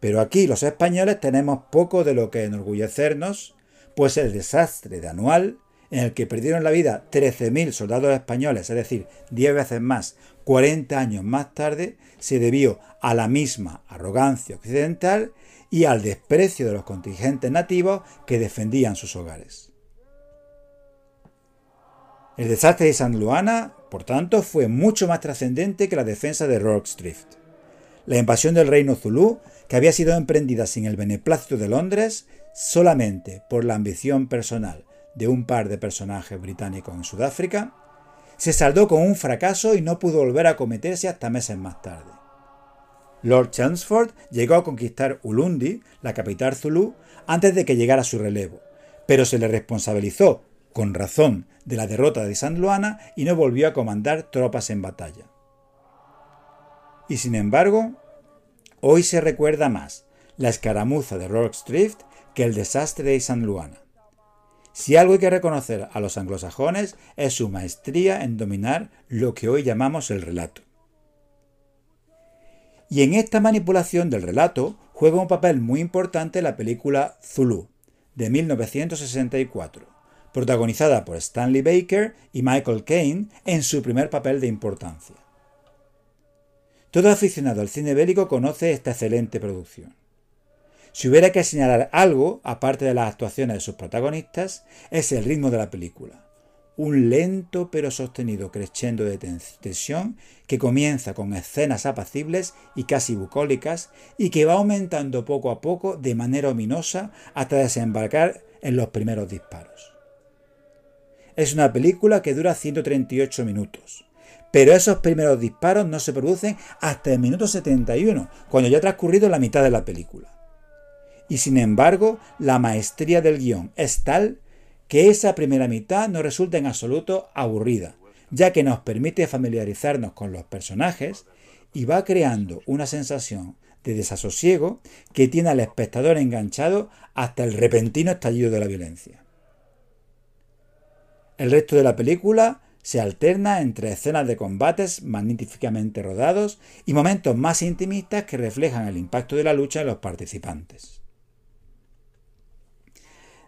Pero aquí los españoles tenemos poco de lo que enorgullecernos, pues el desastre de Anual, en el que perdieron la vida 13.000 soldados españoles, es decir, 10 veces más, 40 años más tarde, se debió a la misma arrogancia occidental y al desprecio de los contingentes nativos que defendían sus hogares. El desastre de San Luana, por tanto, fue mucho más trascendente que la defensa de Rorke's Drift. La invasión del reino Zulú, que había sido emprendida sin el beneplácito de Londres, solamente por la ambición personal de un par de personajes británicos en Sudáfrica, se saldó con un fracaso y no pudo volver a cometerse hasta meses más tarde. Lord Chelmsford llegó a conquistar Ulundi, la capital zulú, antes de que llegara su relevo, pero se le responsabilizó, con razón, de la derrota de San Luana y no volvió a comandar tropas en batalla. Y sin embargo, hoy se recuerda más la escaramuza de Rorke's Drift que el desastre de San Luana. Si algo hay que reconocer a los anglosajones es su maestría en dominar lo que hoy llamamos el relato. Y en esta manipulación del relato juega un papel muy importante la película Zulu, de 1964, protagonizada por Stanley Baker y Michael Caine en su primer papel de importancia. Todo aficionado al cine bélico conoce esta excelente producción. Si hubiera que señalar algo, aparte de las actuaciones de sus protagonistas, es el ritmo de la película. Un lento pero sostenido crescendo de tensión que comienza con escenas apacibles y casi bucólicas y que va aumentando poco a poco de manera ominosa hasta desembarcar en los primeros disparos. Es una película que dura 138 minutos, pero esos primeros disparos no se producen hasta el minuto 71, cuando ya ha transcurrido la mitad de la película y sin embargo la maestría del guion es tal que esa primera mitad no resulta en absoluto aburrida, ya que nos permite familiarizarnos con los personajes y va creando una sensación de desasosiego que tiene al espectador enganchado hasta el repentino estallido de la violencia. El resto de la película se alterna entre escenas de combates magníficamente rodados y momentos más intimistas que reflejan el impacto de la lucha en los participantes.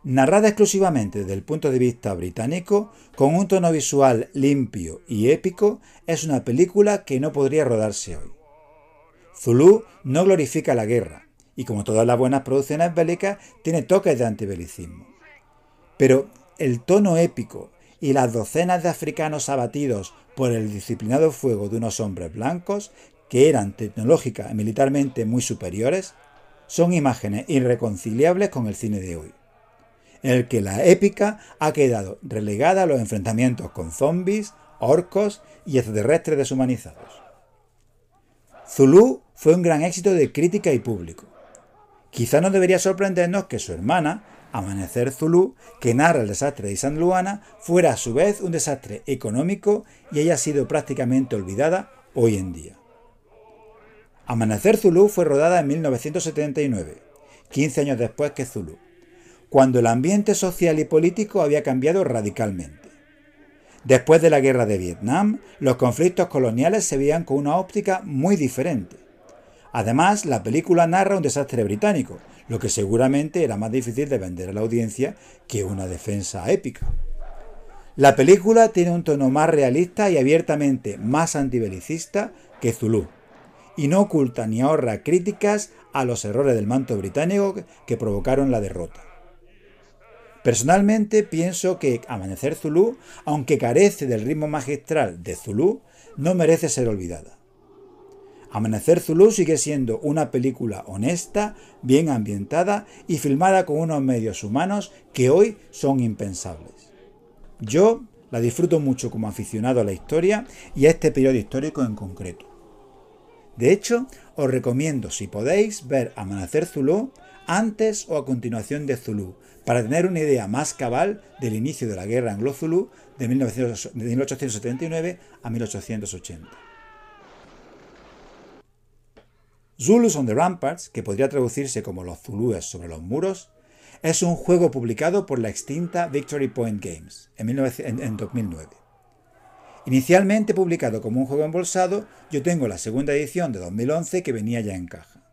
Narrada exclusivamente desde el punto de vista británico, con un tono visual limpio y épico, es una película que no podría rodarse hoy. Zulu no glorifica la guerra, y como todas las buenas producciones bélicas, tiene toques de antibelicismo. Pero el tono épico y las docenas de africanos abatidos por el disciplinado fuego de unos hombres blancos, que eran tecnológica y militarmente muy superiores, son imágenes irreconciliables con el cine de hoy en el que la épica ha quedado relegada a los enfrentamientos con zombies, orcos y extraterrestres deshumanizados. Zulu fue un gran éxito de crítica y público. Quizá no debería sorprendernos que su hermana, Amanecer Zulu, que narra el desastre de San Luana, fuera a su vez un desastre económico y haya sido prácticamente olvidada hoy en día. Amanecer Zulu fue rodada en 1979, 15 años después que Zulu, cuando el ambiente social y político había cambiado radicalmente. Después de la guerra de Vietnam, los conflictos coloniales se veían con una óptica muy diferente. Además, la película narra un desastre británico, lo que seguramente era más difícil de vender a la audiencia que una defensa épica. La película tiene un tono más realista y abiertamente más antibelicista que Zulu, y no oculta ni ahorra críticas a los errores del manto británico que provocaron la derrota. Personalmente pienso que Amanecer Zulu, aunque carece del ritmo magistral de Zulu, no merece ser olvidada. Amanecer Zulu sigue siendo una película honesta, bien ambientada y filmada con unos medios humanos que hoy son impensables. Yo la disfruto mucho como aficionado a la historia y a este periodo histórico en concreto. De hecho, os recomiendo, si podéis, ver Amanecer Zulu antes o a continuación de Zulu, para tener una idea más cabal del inicio de la guerra anglo-zulú de 1879 a 1880. Zulus on the Ramparts, que podría traducirse como los zulúes sobre los muros, es un juego publicado por la extinta Victory Point Games en, en 2009. Inicialmente publicado como un juego embolsado, yo tengo la segunda edición de 2011 que venía ya en caja.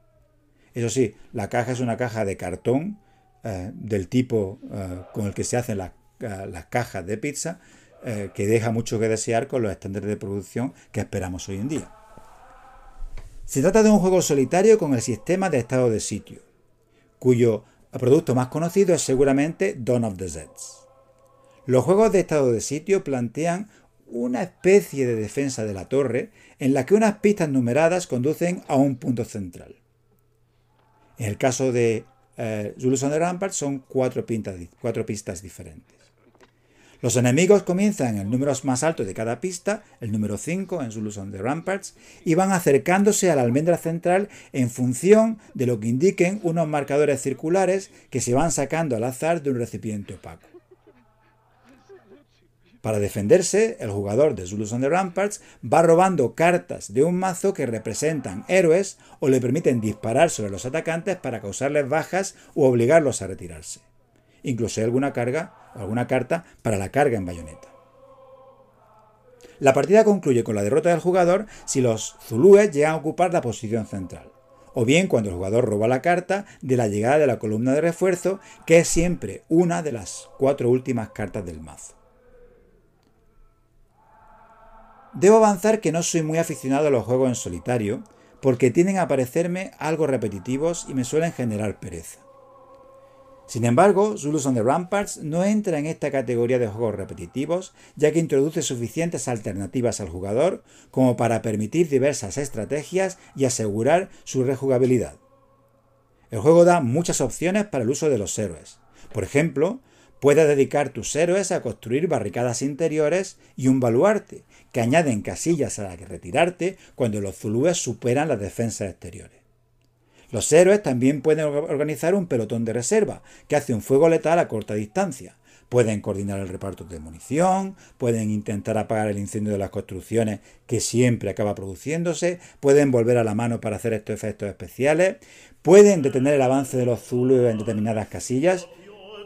Eso sí, la caja es una caja de cartón eh, del tipo eh, con el que se hacen las, eh, las cajas de pizza, que deja mucho que desear con los estándares de producción que esperamos hoy en día. Se trata de un juego solitario con el sistema de estado de sitio, cuyo producto más conocido es seguramente Dawn of the Zeds. Los juegos de estado de sitio plantean una especie de defensa de la torre en la que unas pistas numeradas conducen a un punto central. En el caso de eh, on the son cuatro, cuatro pistas diferentes. Los enemigos comienzan en el número más alto de cada pista, el número 5 en Zulus on the Ramparts, y van acercándose a la almendra central en función de lo que indiquen unos marcadores circulares que se van sacando al azar de un recipiente opaco. Para defenderse, el jugador de Zulus on the Ramparts va robando cartas de un mazo que representan héroes o le permiten disparar sobre los atacantes para causarles bajas o obligarlos a retirarse. Incluso hay alguna carga o alguna carta para la carga en bayoneta. La partida concluye con la derrota del jugador si los zulúes llegan a ocupar la posición central, o bien cuando el jugador roba la carta de la llegada de la columna de refuerzo, que es siempre una de las cuatro últimas cartas del mazo. Debo avanzar que no soy muy aficionado a los juegos en solitario, porque tienden a parecerme algo repetitivos y me suelen generar pereza. Sin embargo, Zulus on the Ramparts no entra en esta categoría de juegos repetitivos, ya que introduce suficientes alternativas al jugador como para permitir diversas estrategias y asegurar su rejugabilidad. El juego da muchas opciones para el uso de los héroes. Por ejemplo, puedes dedicar tus héroes a construir barricadas interiores y un baluarte, que añaden casillas a las que retirarte cuando los zulúes superan las defensas exteriores. Los héroes también pueden organizar un pelotón de reserva, que hace un fuego letal a corta distancia. Pueden coordinar el reparto de munición, pueden intentar apagar el incendio de las construcciones que siempre acaba produciéndose, pueden volver a la mano para hacer estos efectos especiales, pueden detener el avance de los zulus en determinadas casillas,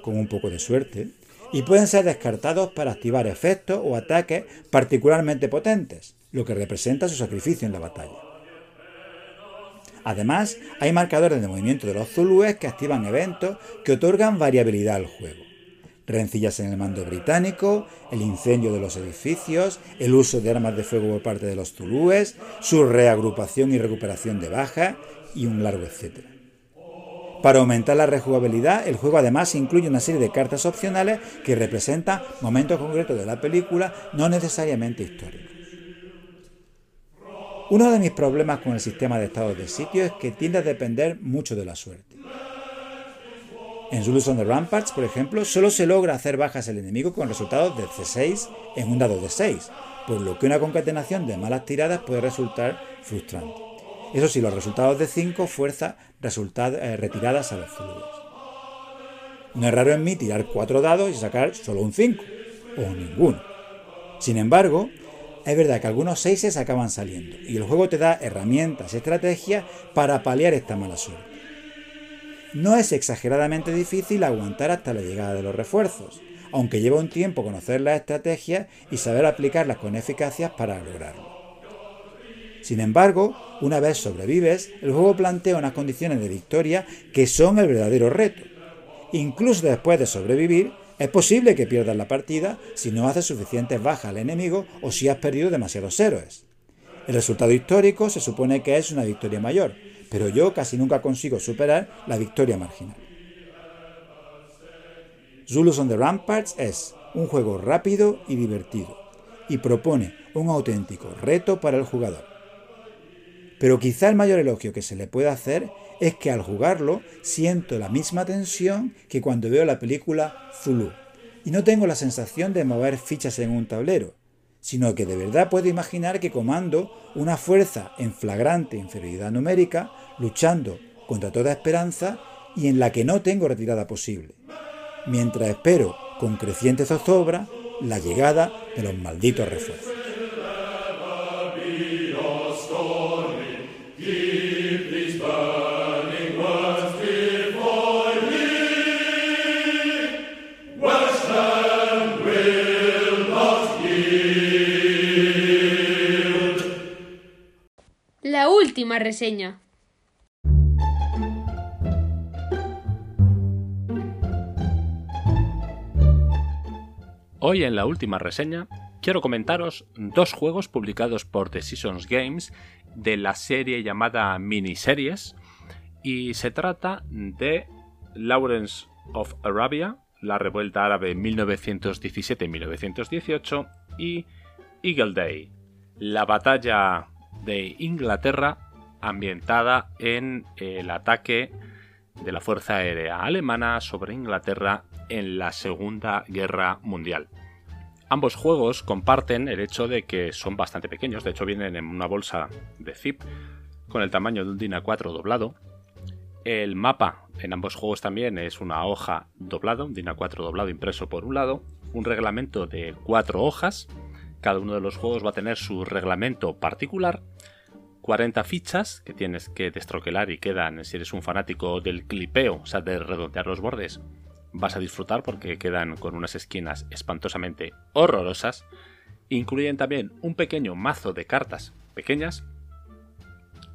con un poco de suerte, y pueden ser descartados para activar efectos o ataques particularmente potentes, lo que representa su sacrificio en la batalla. Además, hay marcadores de movimiento de los zulúes que activan eventos que otorgan variabilidad al juego. Rencillas en el mando británico, el incendio de los edificios, el uso de armas de fuego por parte de los zulúes, su reagrupación y recuperación de bajas y un largo etcétera. Para aumentar la rejugabilidad, el juego además incluye una serie de cartas opcionales que representan momentos concretos de la película, no necesariamente históricos. Uno de mis problemas con el sistema de estados de sitio es que tiende a depender mucho de la suerte. En Zulus on the Ramparts, por ejemplo, solo se logra hacer bajas al enemigo con resultados de C6 en un dado de 6, por lo que una concatenación de malas tiradas puede resultar frustrante. Eso sí, los resultados de 5 fuerza eh, retiradas a los Zulus. No es raro en mí tirar 4 dados y sacar solo un 5, o ninguno. Sin embargo, es verdad que algunos seises acaban saliendo y el juego te da herramientas y estrategias para paliar esta mala suerte. No es exageradamente difícil aguantar hasta la llegada de los refuerzos, aunque lleva un tiempo conocer las estrategias y saber aplicarlas con eficacia para lograrlo. Sin embargo, una vez sobrevives, el juego plantea unas condiciones de victoria que son el verdadero reto. Incluso después de sobrevivir, es posible que pierdas la partida si no haces suficientes bajas al enemigo o si has perdido demasiados héroes. El resultado histórico se supone que es una victoria mayor, pero yo casi nunca consigo superar la victoria marginal. Zulus on the Ramparts es un juego rápido y divertido, y propone un auténtico reto para el jugador. Pero quizá el mayor elogio que se le puede hacer es que al jugarlo siento la misma tensión que cuando veo la película Zulu. Y no tengo la sensación de mover fichas en un tablero, sino que de verdad puedo imaginar que comando una fuerza en flagrante inferioridad numérica, luchando contra toda esperanza y en la que no tengo retirada posible, mientras espero con creciente zozobra la llegada de los malditos refuerzos. Última reseña. Hoy en la última reseña quiero comentaros dos juegos publicados por The Seasons Games de la serie llamada Miniseries y se trata de Lawrence of Arabia, la revuelta árabe 1917-1918 y Eagle Day, la batalla de Inglaterra ambientada en el ataque de la Fuerza Aérea Alemana sobre Inglaterra en la Segunda Guerra Mundial. Ambos juegos comparten el hecho de que son bastante pequeños, de hecho vienen en una bolsa de zip con el tamaño de un DIN A4 doblado. El mapa en ambos juegos también es una hoja doblada, un DIN A4 doblado impreso por un lado, un reglamento de cuatro hojas. Cada uno de los juegos va a tener su reglamento particular. 40 fichas que tienes que destroquelar y quedan, si eres un fanático del clipeo, o sea, de redondear los bordes, vas a disfrutar porque quedan con unas esquinas espantosamente horrorosas. Incluyen también un pequeño mazo de cartas pequeñas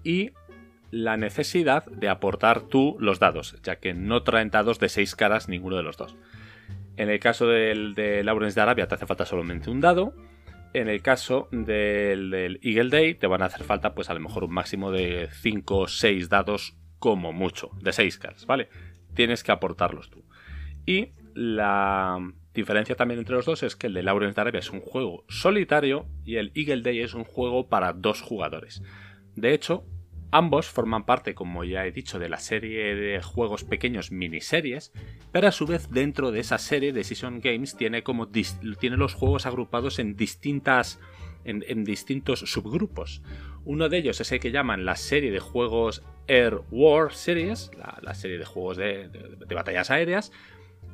y la necesidad de aportar tú los dados, ya que no traen dados de 6 caras ninguno de los dos. En el caso del de Lawrence de Arabia te hace falta solamente un dado. En el caso del, Eagle Day te van a hacer falta pues a lo mejor un máximo de 5 o 6 dados como mucho, de 6 caras, ¿vale? Tienes que aportarlos tú. Y la diferencia también entre los dos es que el de Lawrence Arabia es un juego solitario y el Eagle Day es un juego para dos jugadores. De hecho, ambos forman parte, como ya he dicho, de la serie de juegos pequeños miniseries, pero a su vez dentro de esa serie Decision Games tiene como tiene los juegos agrupados en distintas en, distintos subgrupos. Uno de ellos es el que llaman la serie de juegos Air War Series, la, serie de juegos de batallas aéreas,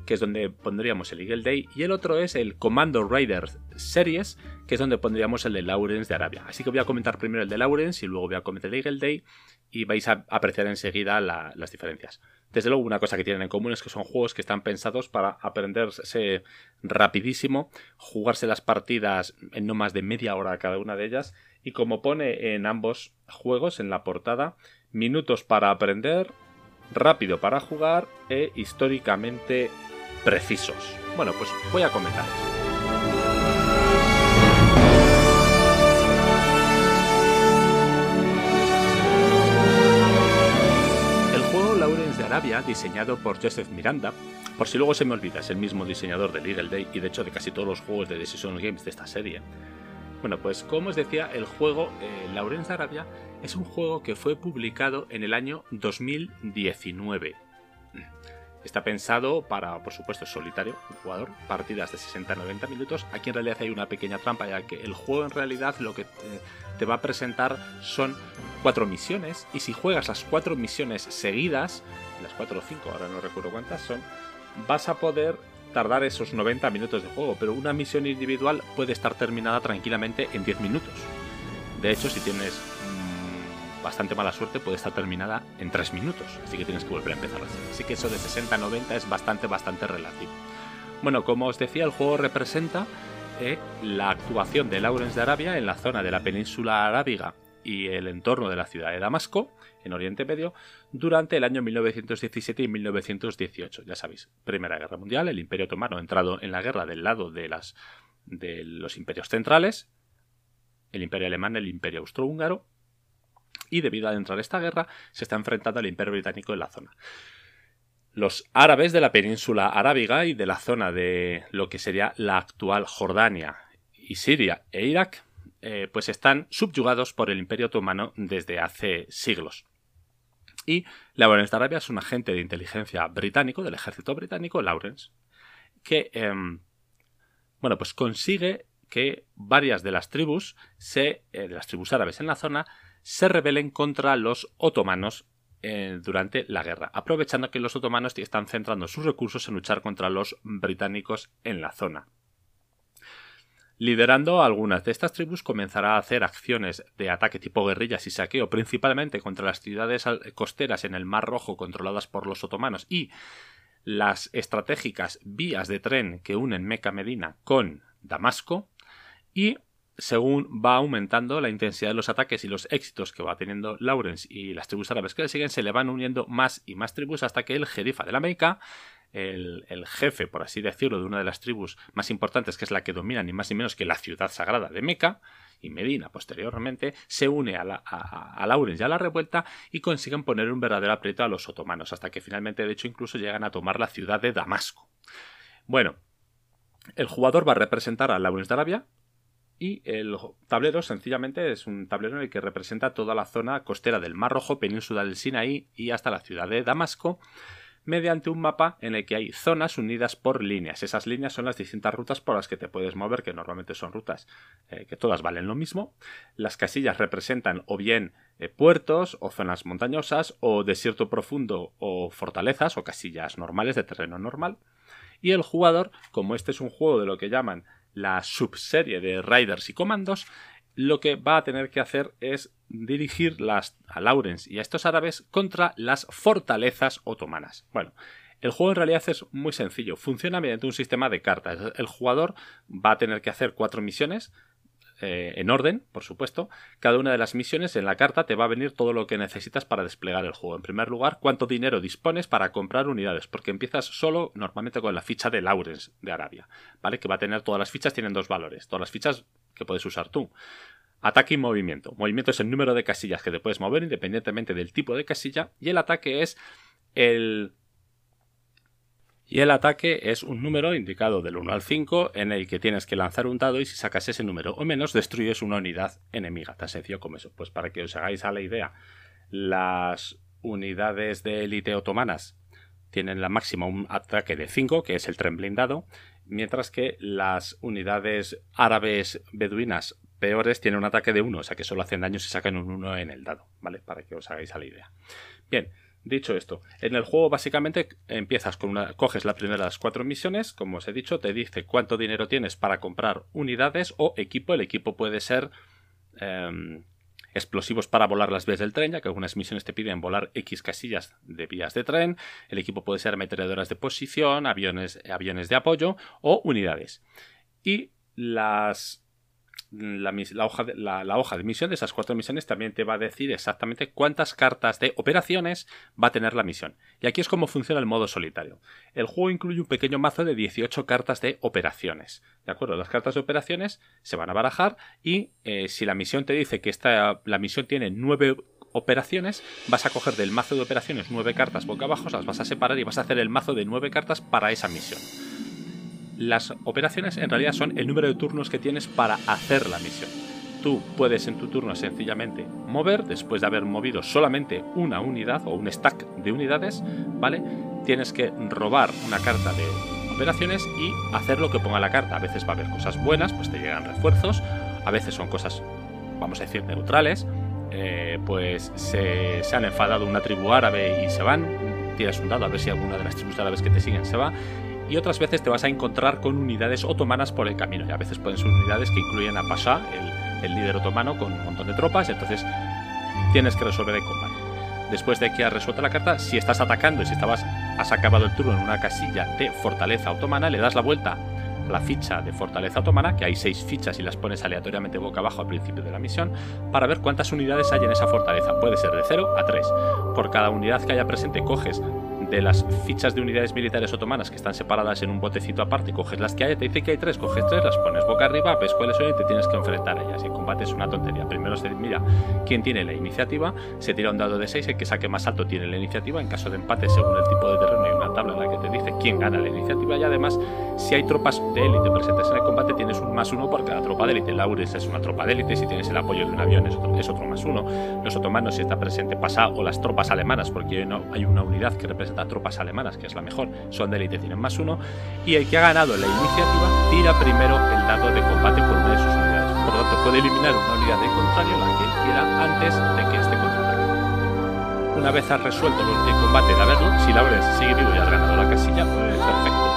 que es donde pondríamos el Eagle Day, y el otro es el Commando Riders Series, que es donde pondríamos el de Lawrence de Arabia. Así que voy a comentar primero el de Lawrence y luego voy a comentar el Eagle Day y vais a apreciar enseguida las diferencias. Desde luego, una cosa que tienen en común es que son juegos que están pensados para aprenderse rapidísimo, jugarse las partidas en no más de media hora cada una de ellas, y como pone en ambos juegos, en la portada, minutos para aprender, rápido para jugar e históricamente precisos. Bueno, pues voy a comentar El juego Lawrence de Arabia, diseñado por Joseph Miranda, por si luego se me olvida, es el mismo diseñador de Legal Day y de hecho de casi todos los juegos de Decision Games de esta serie. Bueno, pues como os decía, el juego eh, Lawrence de Arabia es un juego que fue publicado en el año 2019 Está pensado para, por supuesto, solitario, un jugador, partidas de 60-90 minutos. Aquí en realidad hay una pequeña trampa, ya que el juego en realidad lo que te, va a presentar son cuatro misiones. Y si juegas las cuatro misiones seguidas, las cuatro o cinco, ahora no recuerdo cuántas son, vas a poder tardar esos 90 minutos de juego. Pero una misión individual puede estar terminada tranquilamente en 10 minutos. De hecho, si tienes bastante mala suerte puede estar terminada en 3 minutos, así que tienes que volver a empezar así. Así que eso de 60 a 90 es bastante, bastante relativo. Bueno, como os decía, el juego representa eh, la actuación de Lawrence de Arabia en la zona de la península arábiga y el entorno de la ciudad de Damasco, en Oriente Medio, durante el año 1917 y 1918. Ya sabéis, Primera Guerra Mundial, el Imperio Otomano ha entrado en la guerra del lado de, las, de los imperios centrales, el Imperio Alemán, el Imperio Austrohúngaro, y debido a entrar esta guerra se está enfrentando al Imperio Británico en la zona. Los árabes de la península arábiga y de la zona de lo que sería la actual Jordania y Siria e Irak, eh, pues están subyugados por el Imperio Otomano desde hace siglos. Y Lawrence de Arabia es un agente de inteligencia británico, del ejército británico, Lawrence, que, em, bueno, pues consigue que varias de las tribus, se, eh, de las tribus árabes en la zona, se rebelen contra los otomanos eh, durante la guerra, aprovechando que los otomanos están centrando sus recursos en luchar contra los británicos en la zona. Liderando algunas de estas tribus, comenzará a hacer acciones de ataque tipo guerrillas y saqueo, principalmente contra las ciudades costeras en el Mar Rojo controladas por los otomanos y las estratégicas vías de tren que unen Meca Medina con Damasco, y según va aumentando la intensidad de los ataques y los éxitos que va teniendo Lawrence y las tribus árabes que le siguen, se le van uniendo más y más tribus hasta que el jerifa de la Meca, el, jefe, por así decirlo, de una de las tribus más importantes, que es la que domina ni más ni menos que la ciudad sagrada de Meca, y Medina posteriormente, se une a, a, Lawrence y a la revuelta y consiguen poner un verdadero aprieto a los otomanos, hasta que finalmente, de hecho, incluso llegan a tomar la ciudad de Damasco. Bueno, el jugador va a representar a Lawrence de Arabia, y el tablero sencillamente es un tablero en el que representa toda la zona costera del Mar Rojo, península del Sinaí y hasta la ciudad de Damasco, mediante un mapa en el que hay zonas unidas por líneas. Esas líneas son las distintas rutas por las que te puedes mover, que normalmente son rutas eh, que todas valen lo mismo. Las casillas representan o bien eh, puertos o zonas montañosas o desierto profundo o fortalezas o casillas normales de terreno normal Y el jugador, como este es un juego de lo que llaman la subserie de Riders y Comandos, lo que va a tener que hacer es dirigir las, a Lawrence y a estos árabes contra las fortalezas otomanas. Bueno, el juego en realidad es muy sencillo, funciona mediante un sistema de cartas. El jugador va a tener que hacer cuatro misiones, eh, en orden, por supuesto. Cada una de las misiones en la carta te va a venir todo lo que necesitas para desplegar el juego. En primer lugar, cuánto dinero dispones para comprar unidades, porque empiezas solo normalmente con la ficha de Lawrence de Arabia, ¿vale? Que va a tener todas las fichas, tienen dos valores, todas las fichas que puedes usar tú. Ataque y movimiento. Movimiento es el número de casillas que te puedes mover independientemente del tipo de casilla y el ataque es el y el ataque es un número indicado del 1 al 5 en el que tienes que lanzar un dado y si sacas ese número o menos destruyes una unidad enemiga. Tan sencillo como eso. Pues para que os hagáis a la idea, las unidades de élite otomanas tienen la máxima un ataque de 5, que es el tren blindado, mientras que las unidades árabes beduinas peores tienen un ataque de 1, o sea que solo hacen daño si sacan un 1 en el dado, ¿vale? Para que os hagáis a la idea. Bien, Dicho esto, en el juego básicamente empiezas con una. coges la primera de las cuatro misiones, como os he dicho, te dice cuánto dinero tienes para comprar unidades o equipo. El equipo puede ser em, explosivos para volar las vías del tren, ya que algunas misiones te piden volar X casillas de vías de tren. El equipo puede ser ametralladoras de posición, aviones, aviones de apoyo o unidades. Y las la, hoja de, la, hoja de misión de esas cuatro misiones también te va a decir exactamente cuántas cartas de operaciones va a tener la misión. Y aquí es como funciona el modo solitario. El juego incluye un pequeño mazo de 18 cartas de operaciones. ¿De acuerdo? Las cartas de operaciones se van a barajar y eh, si la misión te dice que esta, la misión tiene 9 operaciones, vas a coger del mazo de operaciones 9 cartas boca abajo, las vas a separar y vas a hacer el mazo de 9 cartas para esa misión. Las operaciones en realidad son el número de turnos que tienes para hacer la misión. Tú puedes en tu turno sencillamente mover, después de haber movido solamente una unidad o un stack de unidades, ¿vale? Tienes que robar una carta de operaciones y hacer lo que ponga la carta. A veces va a haber cosas buenas, pues te llegan refuerzos, a veces son cosas, vamos a decir, neutrales, eh, pues se, han enfadado una tribu árabe y se van, tiras un dado a ver si alguna de las tribus árabes que te siguen se va, y otras veces te vas a encontrar con unidades otomanas por el camino. Y a veces pueden ser unidades que incluyen a Pasha, el, líder otomano, con un montón de tropas, entonces tienes que resolver el combate. Después de que has resuelto la carta, si estás atacando y si estabas, has acabado el turno en una casilla de fortaleza otomana, le das la vuelta a la ficha de fortaleza otomana, que hay seis fichas y las pones aleatoriamente boca abajo al principio de la misión, para ver cuántas unidades hay en esa fortaleza. Puede ser de 0 a 3. Por cada unidad que haya presente coges de las fichas de unidades militares otomanas que están separadas en un botecito aparte, coges las que hay, te dice que hay tres, coges tres, las pones boca arriba, ves cuáles son y te tienes que enfrentar a ellas. Y el combate es una tontería. Primero se mira quién tiene la iniciativa, se tira un dado de 6, el que saque más alto tiene la iniciativa. En caso de empate, según el tipo de terreno, hay una tabla en la que te dice quién gana la iniciativa. Y además, si hay tropas de élite presentes en el combate, tienes un más uno porque la tropa de élite. Laures es una tropa de élite, si tienes el apoyo de un avión es otro, más uno. Los otomanos, si está presente pasa, o las tropas alemanas, porque hay una unidad que representa tropas alemanas, que es la mejor, son de élite, tienen más uno, y el que ha ganado la iniciativa tira primero el dado de combate por una de sus unidades. Por lo tanto, puede eliminar una unidad de contrario, la que quiera, antes de que este contraataque. Una vez has resuelto el combate de haberlo, si Laures sigue vivo y has ganado la casilla, pues perfecto.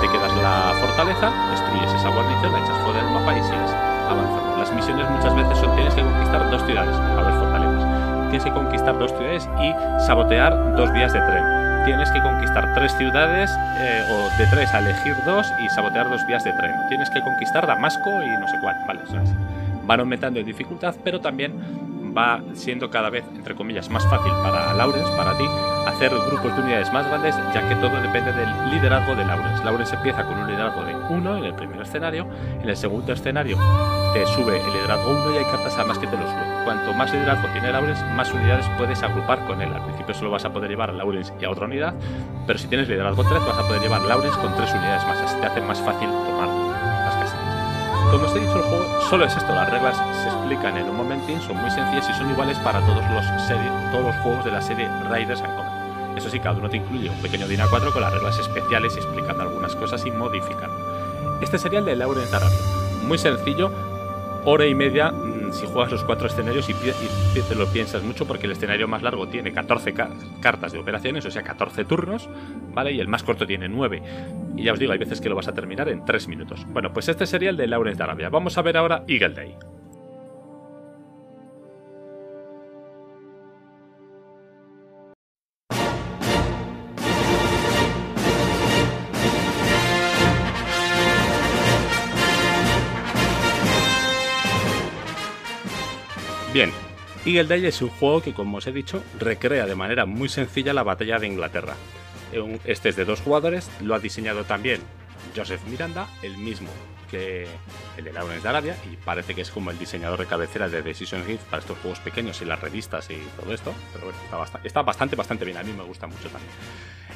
Te quedas la fortaleza, destruyes esa guarnición, la echas fuera del mapa y sigues avanzando. Las misiones muchas veces son tienes que conquistar dos ciudades, a ver. Tienes que conquistar dos ciudades y sabotear dos vías de tren tienes que conquistar tres ciudades eh, o de tres a elegir dos y sabotear dos vías de tren. Tienes que conquistar Damasco y no sé cuál, vale, van aumentando en dificultad, pero también va siendo cada vez, entre comillas, más fácil para Lawrence, para ti, hacer grupos de unidades más grandes, ya que todo depende del liderazgo de Lawrence. Lawrence empieza con un liderazgo de 1 en el primer escenario, en el segundo escenario te sube el liderazgo 1 y hay cartas además que te lo suben. Cuanto más liderazgo tiene Lawrence, más unidades puedes agrupar con él. Al principio solo vas a poder llevar a Lawrence y a otra unidad, pero si tienes liderazgo 3 vas a poder llevar a Lawrence con tres unidades más, así te hace más fácil como os he dicho, el juego solo es esto, las reglas se explican en un momentín, son muy sencillas y son iguales para todos los, todos los juegos de la serie Raiders and. Eso sí, cada uno te incluye un pequeño DINA 4 con las reglas especiales explicando algunas cosas y modificando. Este sería el de Lauren Arabia. Muy sencillo, hora y media si juegas los cuatro escenarios y, lo piensas mucho porque el escenario más largo tiene 14 cartas de operaciones, o sea, 14 turnos, ¿vale? Y el más corto tiene 9. Y ya os digo, hay veces que lo vas a terminar en 3 minutos. Bueno, pues este sería el de Lawrence de Arabia. Vamos a ver ahora Eagle Day. Eagle Day es un juego que, como os he dicho, recrea de manera muy sencilla la batalla de Inglaterra. Este es de dos jugadores, lo ha diseñado también Joseph Miranda, el mismo que el de Lawrence de Arabia, y parece que es como el diseñador de cabecera de Decision Hit para estos juegos pequeños y las revistas y todo esto, pero bueno, está bastante, está bastante, bastante bien, a mí me gusta mucho también.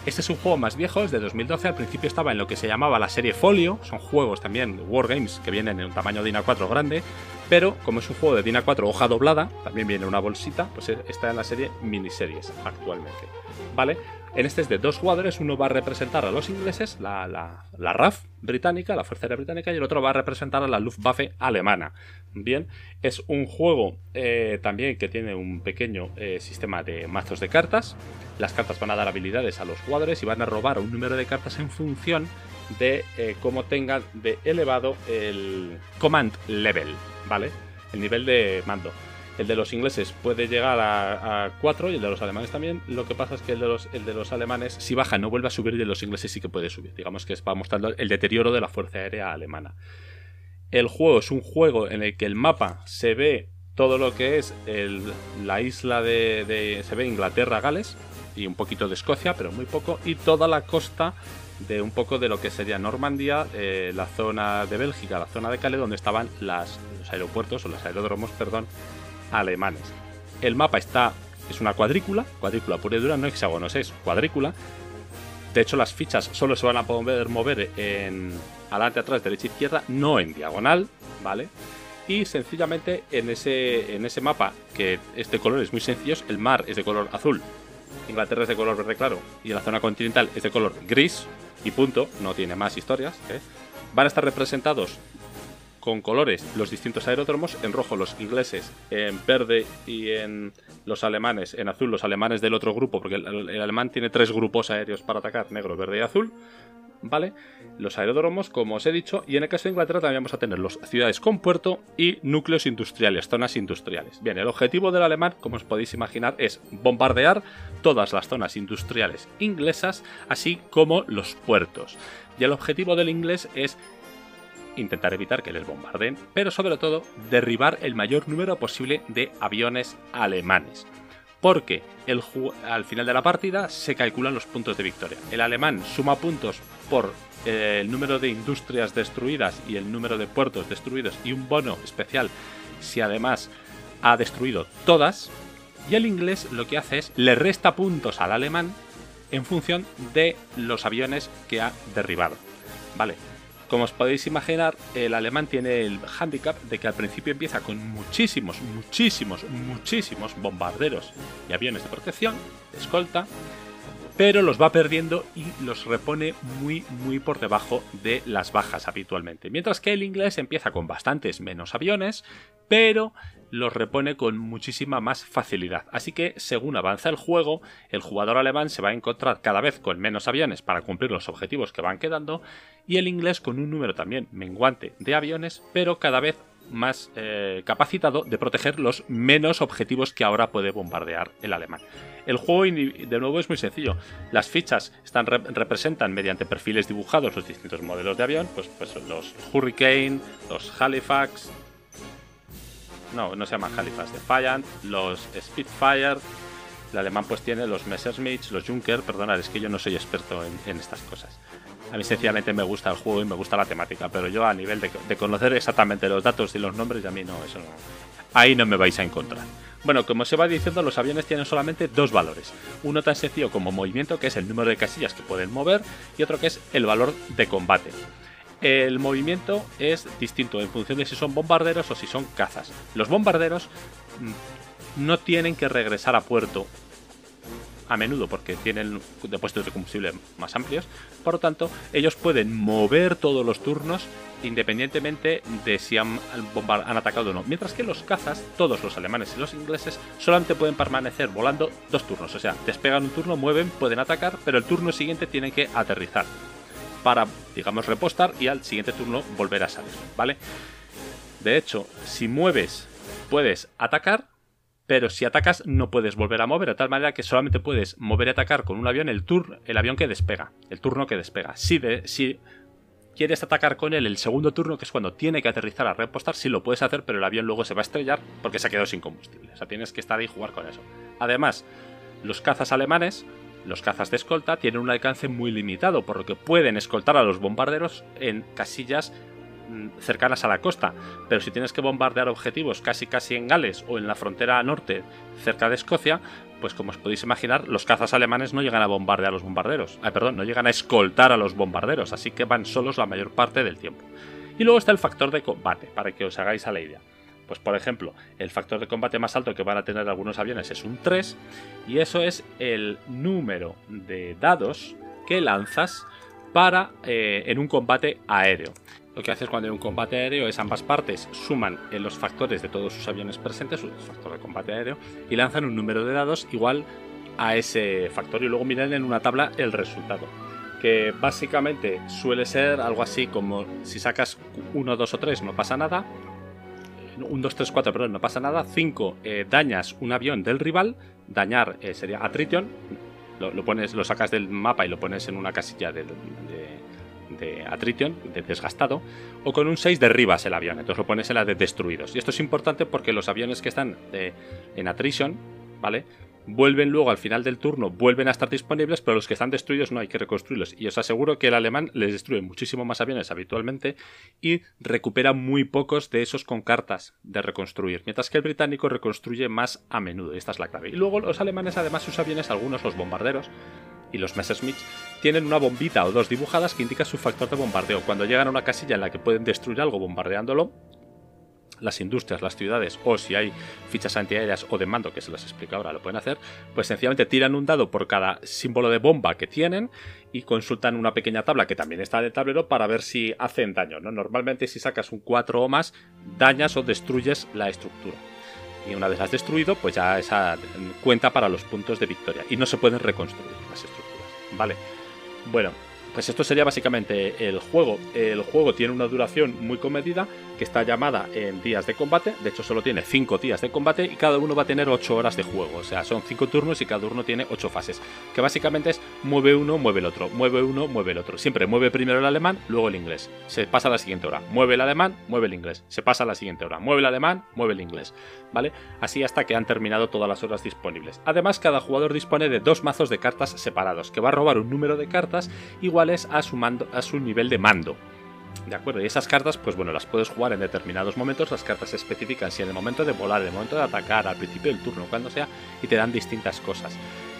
Este es un juego más viejo, es de 2012. Al principio estaba en lo que se llamaba la serie Folio. Son juegos también, Wargames, que vienen en un tamaño DIN A4 grande. Pero como es un juego de DIN A4 hoja doblada, también viene una bolsita, pues está en la serie miniseries actualmente. ¿Vale? En este es de dos jugadores, uno va a representar a los ingleses, la, la, RAF británica, la Fuerza Aérea Británica, y el otro va a representar a la Luftwaffe alemana. Bien, es un juego eh, también que tiene un pequeño eh, sistema de mazos de cartas. Las cartas van a dar habilidades a los jugadores y van a robar un número de cartas en función de eh, cómo tengan de elevado el command level, ¿vale? El nivel de mando. El de los ingleses puede llegar a, 4 y el de los alemanes también. Lo que pasa es que el de, los, el de los alemanes, si baja, no vuelve a subir y de los ingleses sí que puede subir. Digamos que va mostrando el deterioro de la Fuerza Aérea Alemana. El juego es un juego en el que el mapa se ve todo lo que es la isla de, Se ve Inglaterra, Gales y un poquito de Escocia, pero muy poco. Y toda la costa de un poco de lo que sería Normandía, eh, la zona de Bélgica, la zona de Calais, donde estaban los aeropuertos o los aeródromos, perdón, alemanes. El mapa está, es una cuadrícula, cuadrícula pura y dura, no hexágonos, es cuadrícula. De hecho, las fichas solo se van a poder mover en adelante, atrás, derecha, izquierda, no en diagonal, ¿vale? Y sencillamente en ese, en ese mapa, que es de colores muy sencillos, el mar es de color azul, Inglaterra es de color verde claro y la zona continental es de color gris y punto, no tiene más historias. ¿eh? Van a estar representados con colores los distintos aeródromos, en rojo los ingleses, en verde y en los alemanes, en azul los alemanes del otro grupo, porque el, alemán tiene tres grupos aéreos para atacar, negro, verde y azul, ¿vale? Los aeródromos, como os he dicho, y en el caso de Inglaterra también vamos a tener las ciudades con puerto y núcleos industriales, zonas industriales. Bien, el objetivo del alemán, como os podéis imaginar, es bombardear todas las zonas industriales inglesas, así como los puertos. Y el objetivo del inglés es intentar evitar que les bombarden, pero sobre todo derribar el mayor número posible de aviones alemanes. Porque al final de la partida se calculan los puntos de victoria. El alemán suma puntos por eh, el número de industrias destruidas y el número de puertos destruidos y un bono especial si además ha destruido todas. Y el inglés lo que hace es le resta puntos al alemán en función de los aviones que ha derribado. Vale, como os podéis imaginar, el alemán tiene el hándicap de que al principio empieza con muchísimos, muchísimos, muchísimos bombarderos y aviones de protección, de escolta, pero los va perdiendo y los repone muy, muy por debajo de las bajas habitualmente. Mientras que el inglés empieza con bastantes menos aviones, pero los repone con muchísima más facilidad. Así que según avanza el juego, el jugador alemán se va a encontrar cada vez con menos aviones para cumplir los objetivos que van quedando y el inglés con un número también menguante de aviones, pero cada vez más eh, capacitado de proteger los menos objetivos que ahora puede bombardear el alemán. El juego de nuevo es muy sencillo. Las fichas están, representan mediante perfiles dibujados los distintos modelos de avión, pues, pues los Hurricane, los Halifax, no, no se llaman Halifax, Defiant, los Spitfire. El alemán pues tiene los Messerschmitt, los Junker, perdonad, es que yo no soy experto en, estas cosas. A mí sencillamente me gusta el juego y me gusta la temática, pero yo a nivel de, conocer exactamente los datos y los nombres, a mí no, eso no. Ahí no me vais a encontrar. Bueno, como se va diciendo, los aviones tienen solamente dos valores. Uno tan sencillo como movimiento, que es el número de casillas que pueden mover, y otro que es el valor de combate. El movimiento es distinto en función de si son bombarderos o si son cazas. Los bombarderos mm, no tienen que regresar a puerto a menudo porque tienen depósitos de combustible más amplios. Por lo tanto, ellos pueden mover todos los turnos independientemente de si han, han, atacado o no. Mientras que los cazas, todos los alemanes y los ingleses, solamente pueden permanecer volando dos turnos. O sea, despegan un turno, mueven, pueden atacar, pero el turno siguiente tienen que aterrizar para, digamos, repostar y al siguiente turno volver a salir, ¿vale? De hecho, si mueves, puedes atacar, pero si atacas no puedes volver a mover, de tal manera que solamente puedes mover y atacar con un avión el, turno, el avión que despega, el turno que despega. Si, de, si quieres atacar con él el segundo turno, que es cuando tiene que aterrizar a repostar, sí lo puedes hacer, pero el avión luego se va a estrellar porque se ha quedado sin combustible. O sea, tienes que estar ahí y jugar con eso. Además, los cazas alemanes, los cazas de escolta, tienen un alcance muy limitado, por lo que pueden escoltar a los bombarderos en casillas Mm, cercanas a la costa, pero si tienes que bombardear objetivos casi casi en Gales o en la frontera norte, cerca de Escocia, pues como os podéis imaginar, los cazas alemanes no llegan a bombardear a los bombarderos, ah, perdón, no llegan a escoltar a los bombarderos, así que van solos la mayor parte del tiempo. Y luego está el factor de combate, para que os hagáis a la idea. Pues por ejemplo, el factor de combate más alto que van a tener algunos aviones es un 3, y eso es el número de dados que lanzas para eh, en un combate aéreo. Lo que haces cuando hay un combate aéreo es ambas partes suman los factores de todos sus aviones presentes, su factor de combate aéreo, y lanzan un número de dados igual a ese factor y luego miran en una tabla el resultado. Que básicamente suele ser algo así como si sacas 1, 2 o 3 no pasa nada, 1, 2, 3, 4, perdón, no pasa nada. 5, eh, dañas un avión del rival. Dañar eh, sería attrition. Lo, pones, lo sacas del mapa y lo pones en una casilla de, de attrition, de desgastado, o con un 6 derribas el avión, entonces lo pones en la de destruidos. Y esto es importante porque los aviones que están en attrition, ¿vale? Vuelven luego al final del turno, vuelven a estar disponibles, pero los que están destruidos no hay que reconstruirlos. Y os aseguro que el alemán les destruye muchísimo más aviones habitualmente y recupera muy pocos de esos con cartas de reconstruir, mientras que el británico reconstruye más a menudo. Y esta es la clave. Y luego los alemanes, además, sus aviones, algunos los bombarderos, y los Messerschmitt tienen una bombita o dos dibujadas que indica su factor de bombardeo. Cuando llegan a una casilla en la que pueden destruir algo bombardeándolo, las industrias, las ciudades, o si hay fichas antiaéreas o de mando, que se las explica ahora, lo pueden hacer, pues sencillamente tiran un dado por cada símbolo de bomba que tienen y consultan una pequeña tabla que también está en el tablero para ver si hacen daño. ¿no? Normalmente si sacas un 4 o más, dañas o destruyes la estructura y una vez has destruido, pues ya esa cuenta para los puntos de victoria. Y no se pueden reconstruir las estructuras. Vale. Bueno, pues esto sería básicamente el juego. El juego tiene una duración muy comedida que está llamada en días de combate. De hecho, solo tiene 5 días de combate y cada uno va a tener 8 horas de juego. O sea, son 5 turnos y cada uno tiene 8 fases. Que básicamente es mueve uno, mueve el otro, mueve uno, mueve el otro. Siempre mueve primero el alemán, luego el inglés. Se pasa a la siguiente hora. Mueve el alemán, mueve el inglés. Se pasa a la siguiente hora. Mueve el alemán, mueve el inglés. ¿Vale? Así hasta que han terminado todas las horas disponibles. Además, cada jugador dispone de dos mazos de cartas separados, que va a robar un número de cartas iguales a su, mando, a su nivel de mando. ¿De acuerdo? Y esas cartas, pues bueno, las puedes jugar en determinados momentos. Las cartas se especifican si en el momento de volar, en el momento de atacar, al principio del turno, cuando sea, y te dan distintas cosas.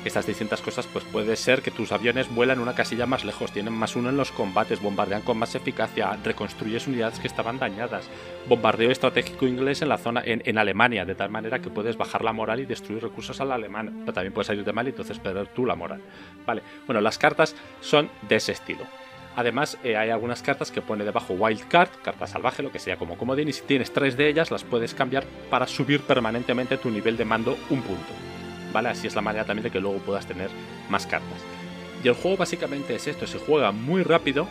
Estas distintas cosas, pues puede ser que tus aviones vuelan una casilla más lejos, tienen más uno en los combates, bombardean con más eficacia, reconstruyes unidades que estaban dañadas, bombardeo estratégico inglés en la zona, en, Alemania, de tal manera que puedes bajar la moral y destruir recursos al alemán. Pero también puedes salirte mal y entonces perder tú la moral. Vale, bueno, las cartas son de ese estilo. Además, eh, hay algunas cartas que pone debajo Wildcard, carta salvaje, lo que sea como comodín, y si tienes tres de ellas, las puedes cambiar para subir permanentemente tu nivel de mando un punto. ¿Vale? Así es la manera también de que luego puedas tener más cartas. Y el juego básicamente es esto, se juega muy rápido,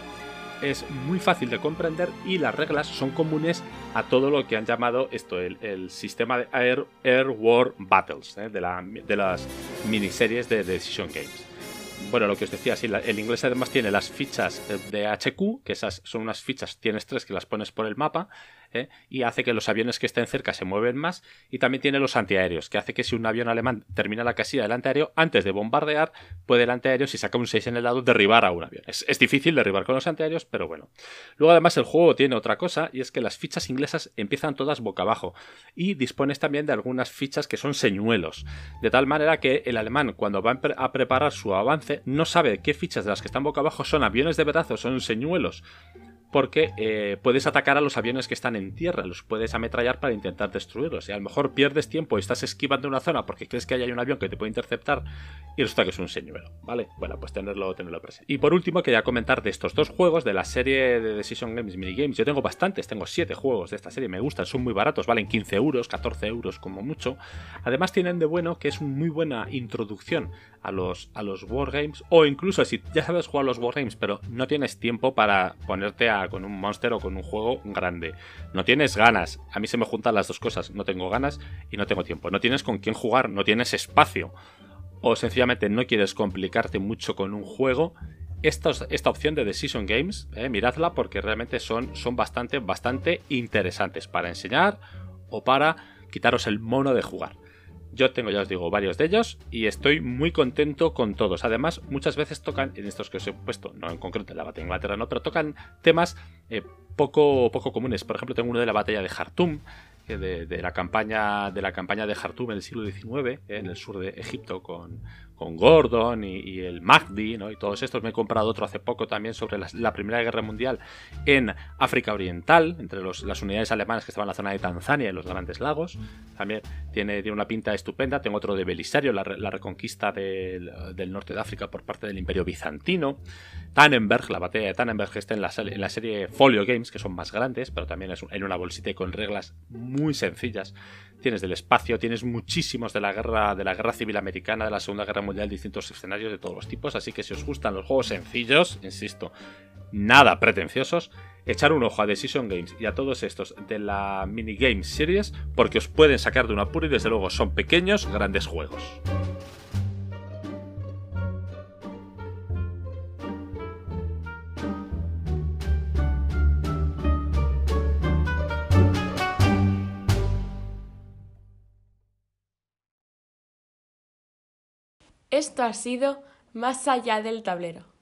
es muy fácil de comprender y las reglas son comunes a todo lo que han llamado esto, el, sistema de Air, War Battles, ¿eh? de, de las miniseries de Decision Games bueno, lo que os decía, el inglés además tiene las fichas de HQ, que esas son unas fichas, tienes tres que las pones por el mapa, ¿eh? y hace que los aviones que estén cerca se mueven más. Y también tiene los antiaéreos, que hace que si un avión alemán termina la casilla del antiaéreo, antes de bombardear, puede el antiaéreo, si saca un 6 en el lado, derribar a un avión. Es, difícil derribar con los antiaéreos, pero bueno. Luego además el juego tiene otra cosa, y es que las fichas inglesas empiezan todas boca abajo. Y dispones también de algunas fichas que son señuelos. De tal manera que el alemán, cuando va a preparar su avance, no sabe qué fichas de las que están boca abajo son aviones de verdad o son señuelos porque eh, puedes atacar a los aviones que están en tierra, los puedes ametrallar para intentar destruirlos. Y a lo mejor pierdes tiempo y estás esquivando una zona porque crees que hay un avión que te puede interceptar y resulta que es un señuelo, ¿vale? Bueno, pues tenerlo, tenerlo presente. Y por último, quería comentar de estos dos juegos de la serie de Decision Games Minigames. Yo tengo bastantes, tengo 7 juegos de esta serie, me gustan, son muy baratos, valen 15 euros, 14 euros como mucho. Además tienen de bueno que es una muy buena introducción a los, a los Wargames, o incluso si ya sabes jugar los Wargames, pero no tienes tiempo para ponerte a, con un monster o con un juego grande. No tienes ganas. A mí se me juntan las dos cosas. No tengo ganas y no tengo tiempo. No tienes con quién jugar, no tienes espacio. O sencillamente no quieres complicarte mucho con un juego. Esta, esta opción de Decision Games, eh, miradla porque realmente son, son bastante, bastante interesantes para enseñar o para quitaros el mono de jugar. Yo tengo, ya os digo, varios de ellos y estoy muy contento con todos. Además, muchas veces tocan, en estos que os he puesto, no en concreto en la batalla de Inglaterra, no, pero tocan temas eh, poco, poco comunes. Por ejemplo, tengo uno de la batalla de Jartum, de, la campaña de la campaña de Jartum en el siglo XIX, en el sur de Egipto, con, con Gordon y, el Mahdi, ¿no? y todos estos. Me he comprado otro hace poco también sobre la, Primera Guerra Mundial en África Oriental, entre las unidades alemanas que estaban en la zona de Tanzania y los Grandes Lagos. También tiene, tiene una pinta estupenda. Tengo otro de Belisario, la, reconquista del, norte de África por parte del Imperio Bizantino. Tannenberg, la batalla de Tannenberg, está en la, serie Folio Games, que son más grandes, pero también es en una bolsita con reglas muy sencillas tienes del espacio, tienes muchísimos de la guerra, de la guerra civil americana, de la Segunda Guerra Mundial, distintos escenarios de todos los tipos. Así que si os gustan los juegos sencillos, insisto, nada pretenciosos, echar un ojo a Decision Games y a todos estos de la Mini Games Series, porque os pueden sacar de un apuro y desde luego son pequeños, grandes juegos. Esto ha sido Más allá del tablero.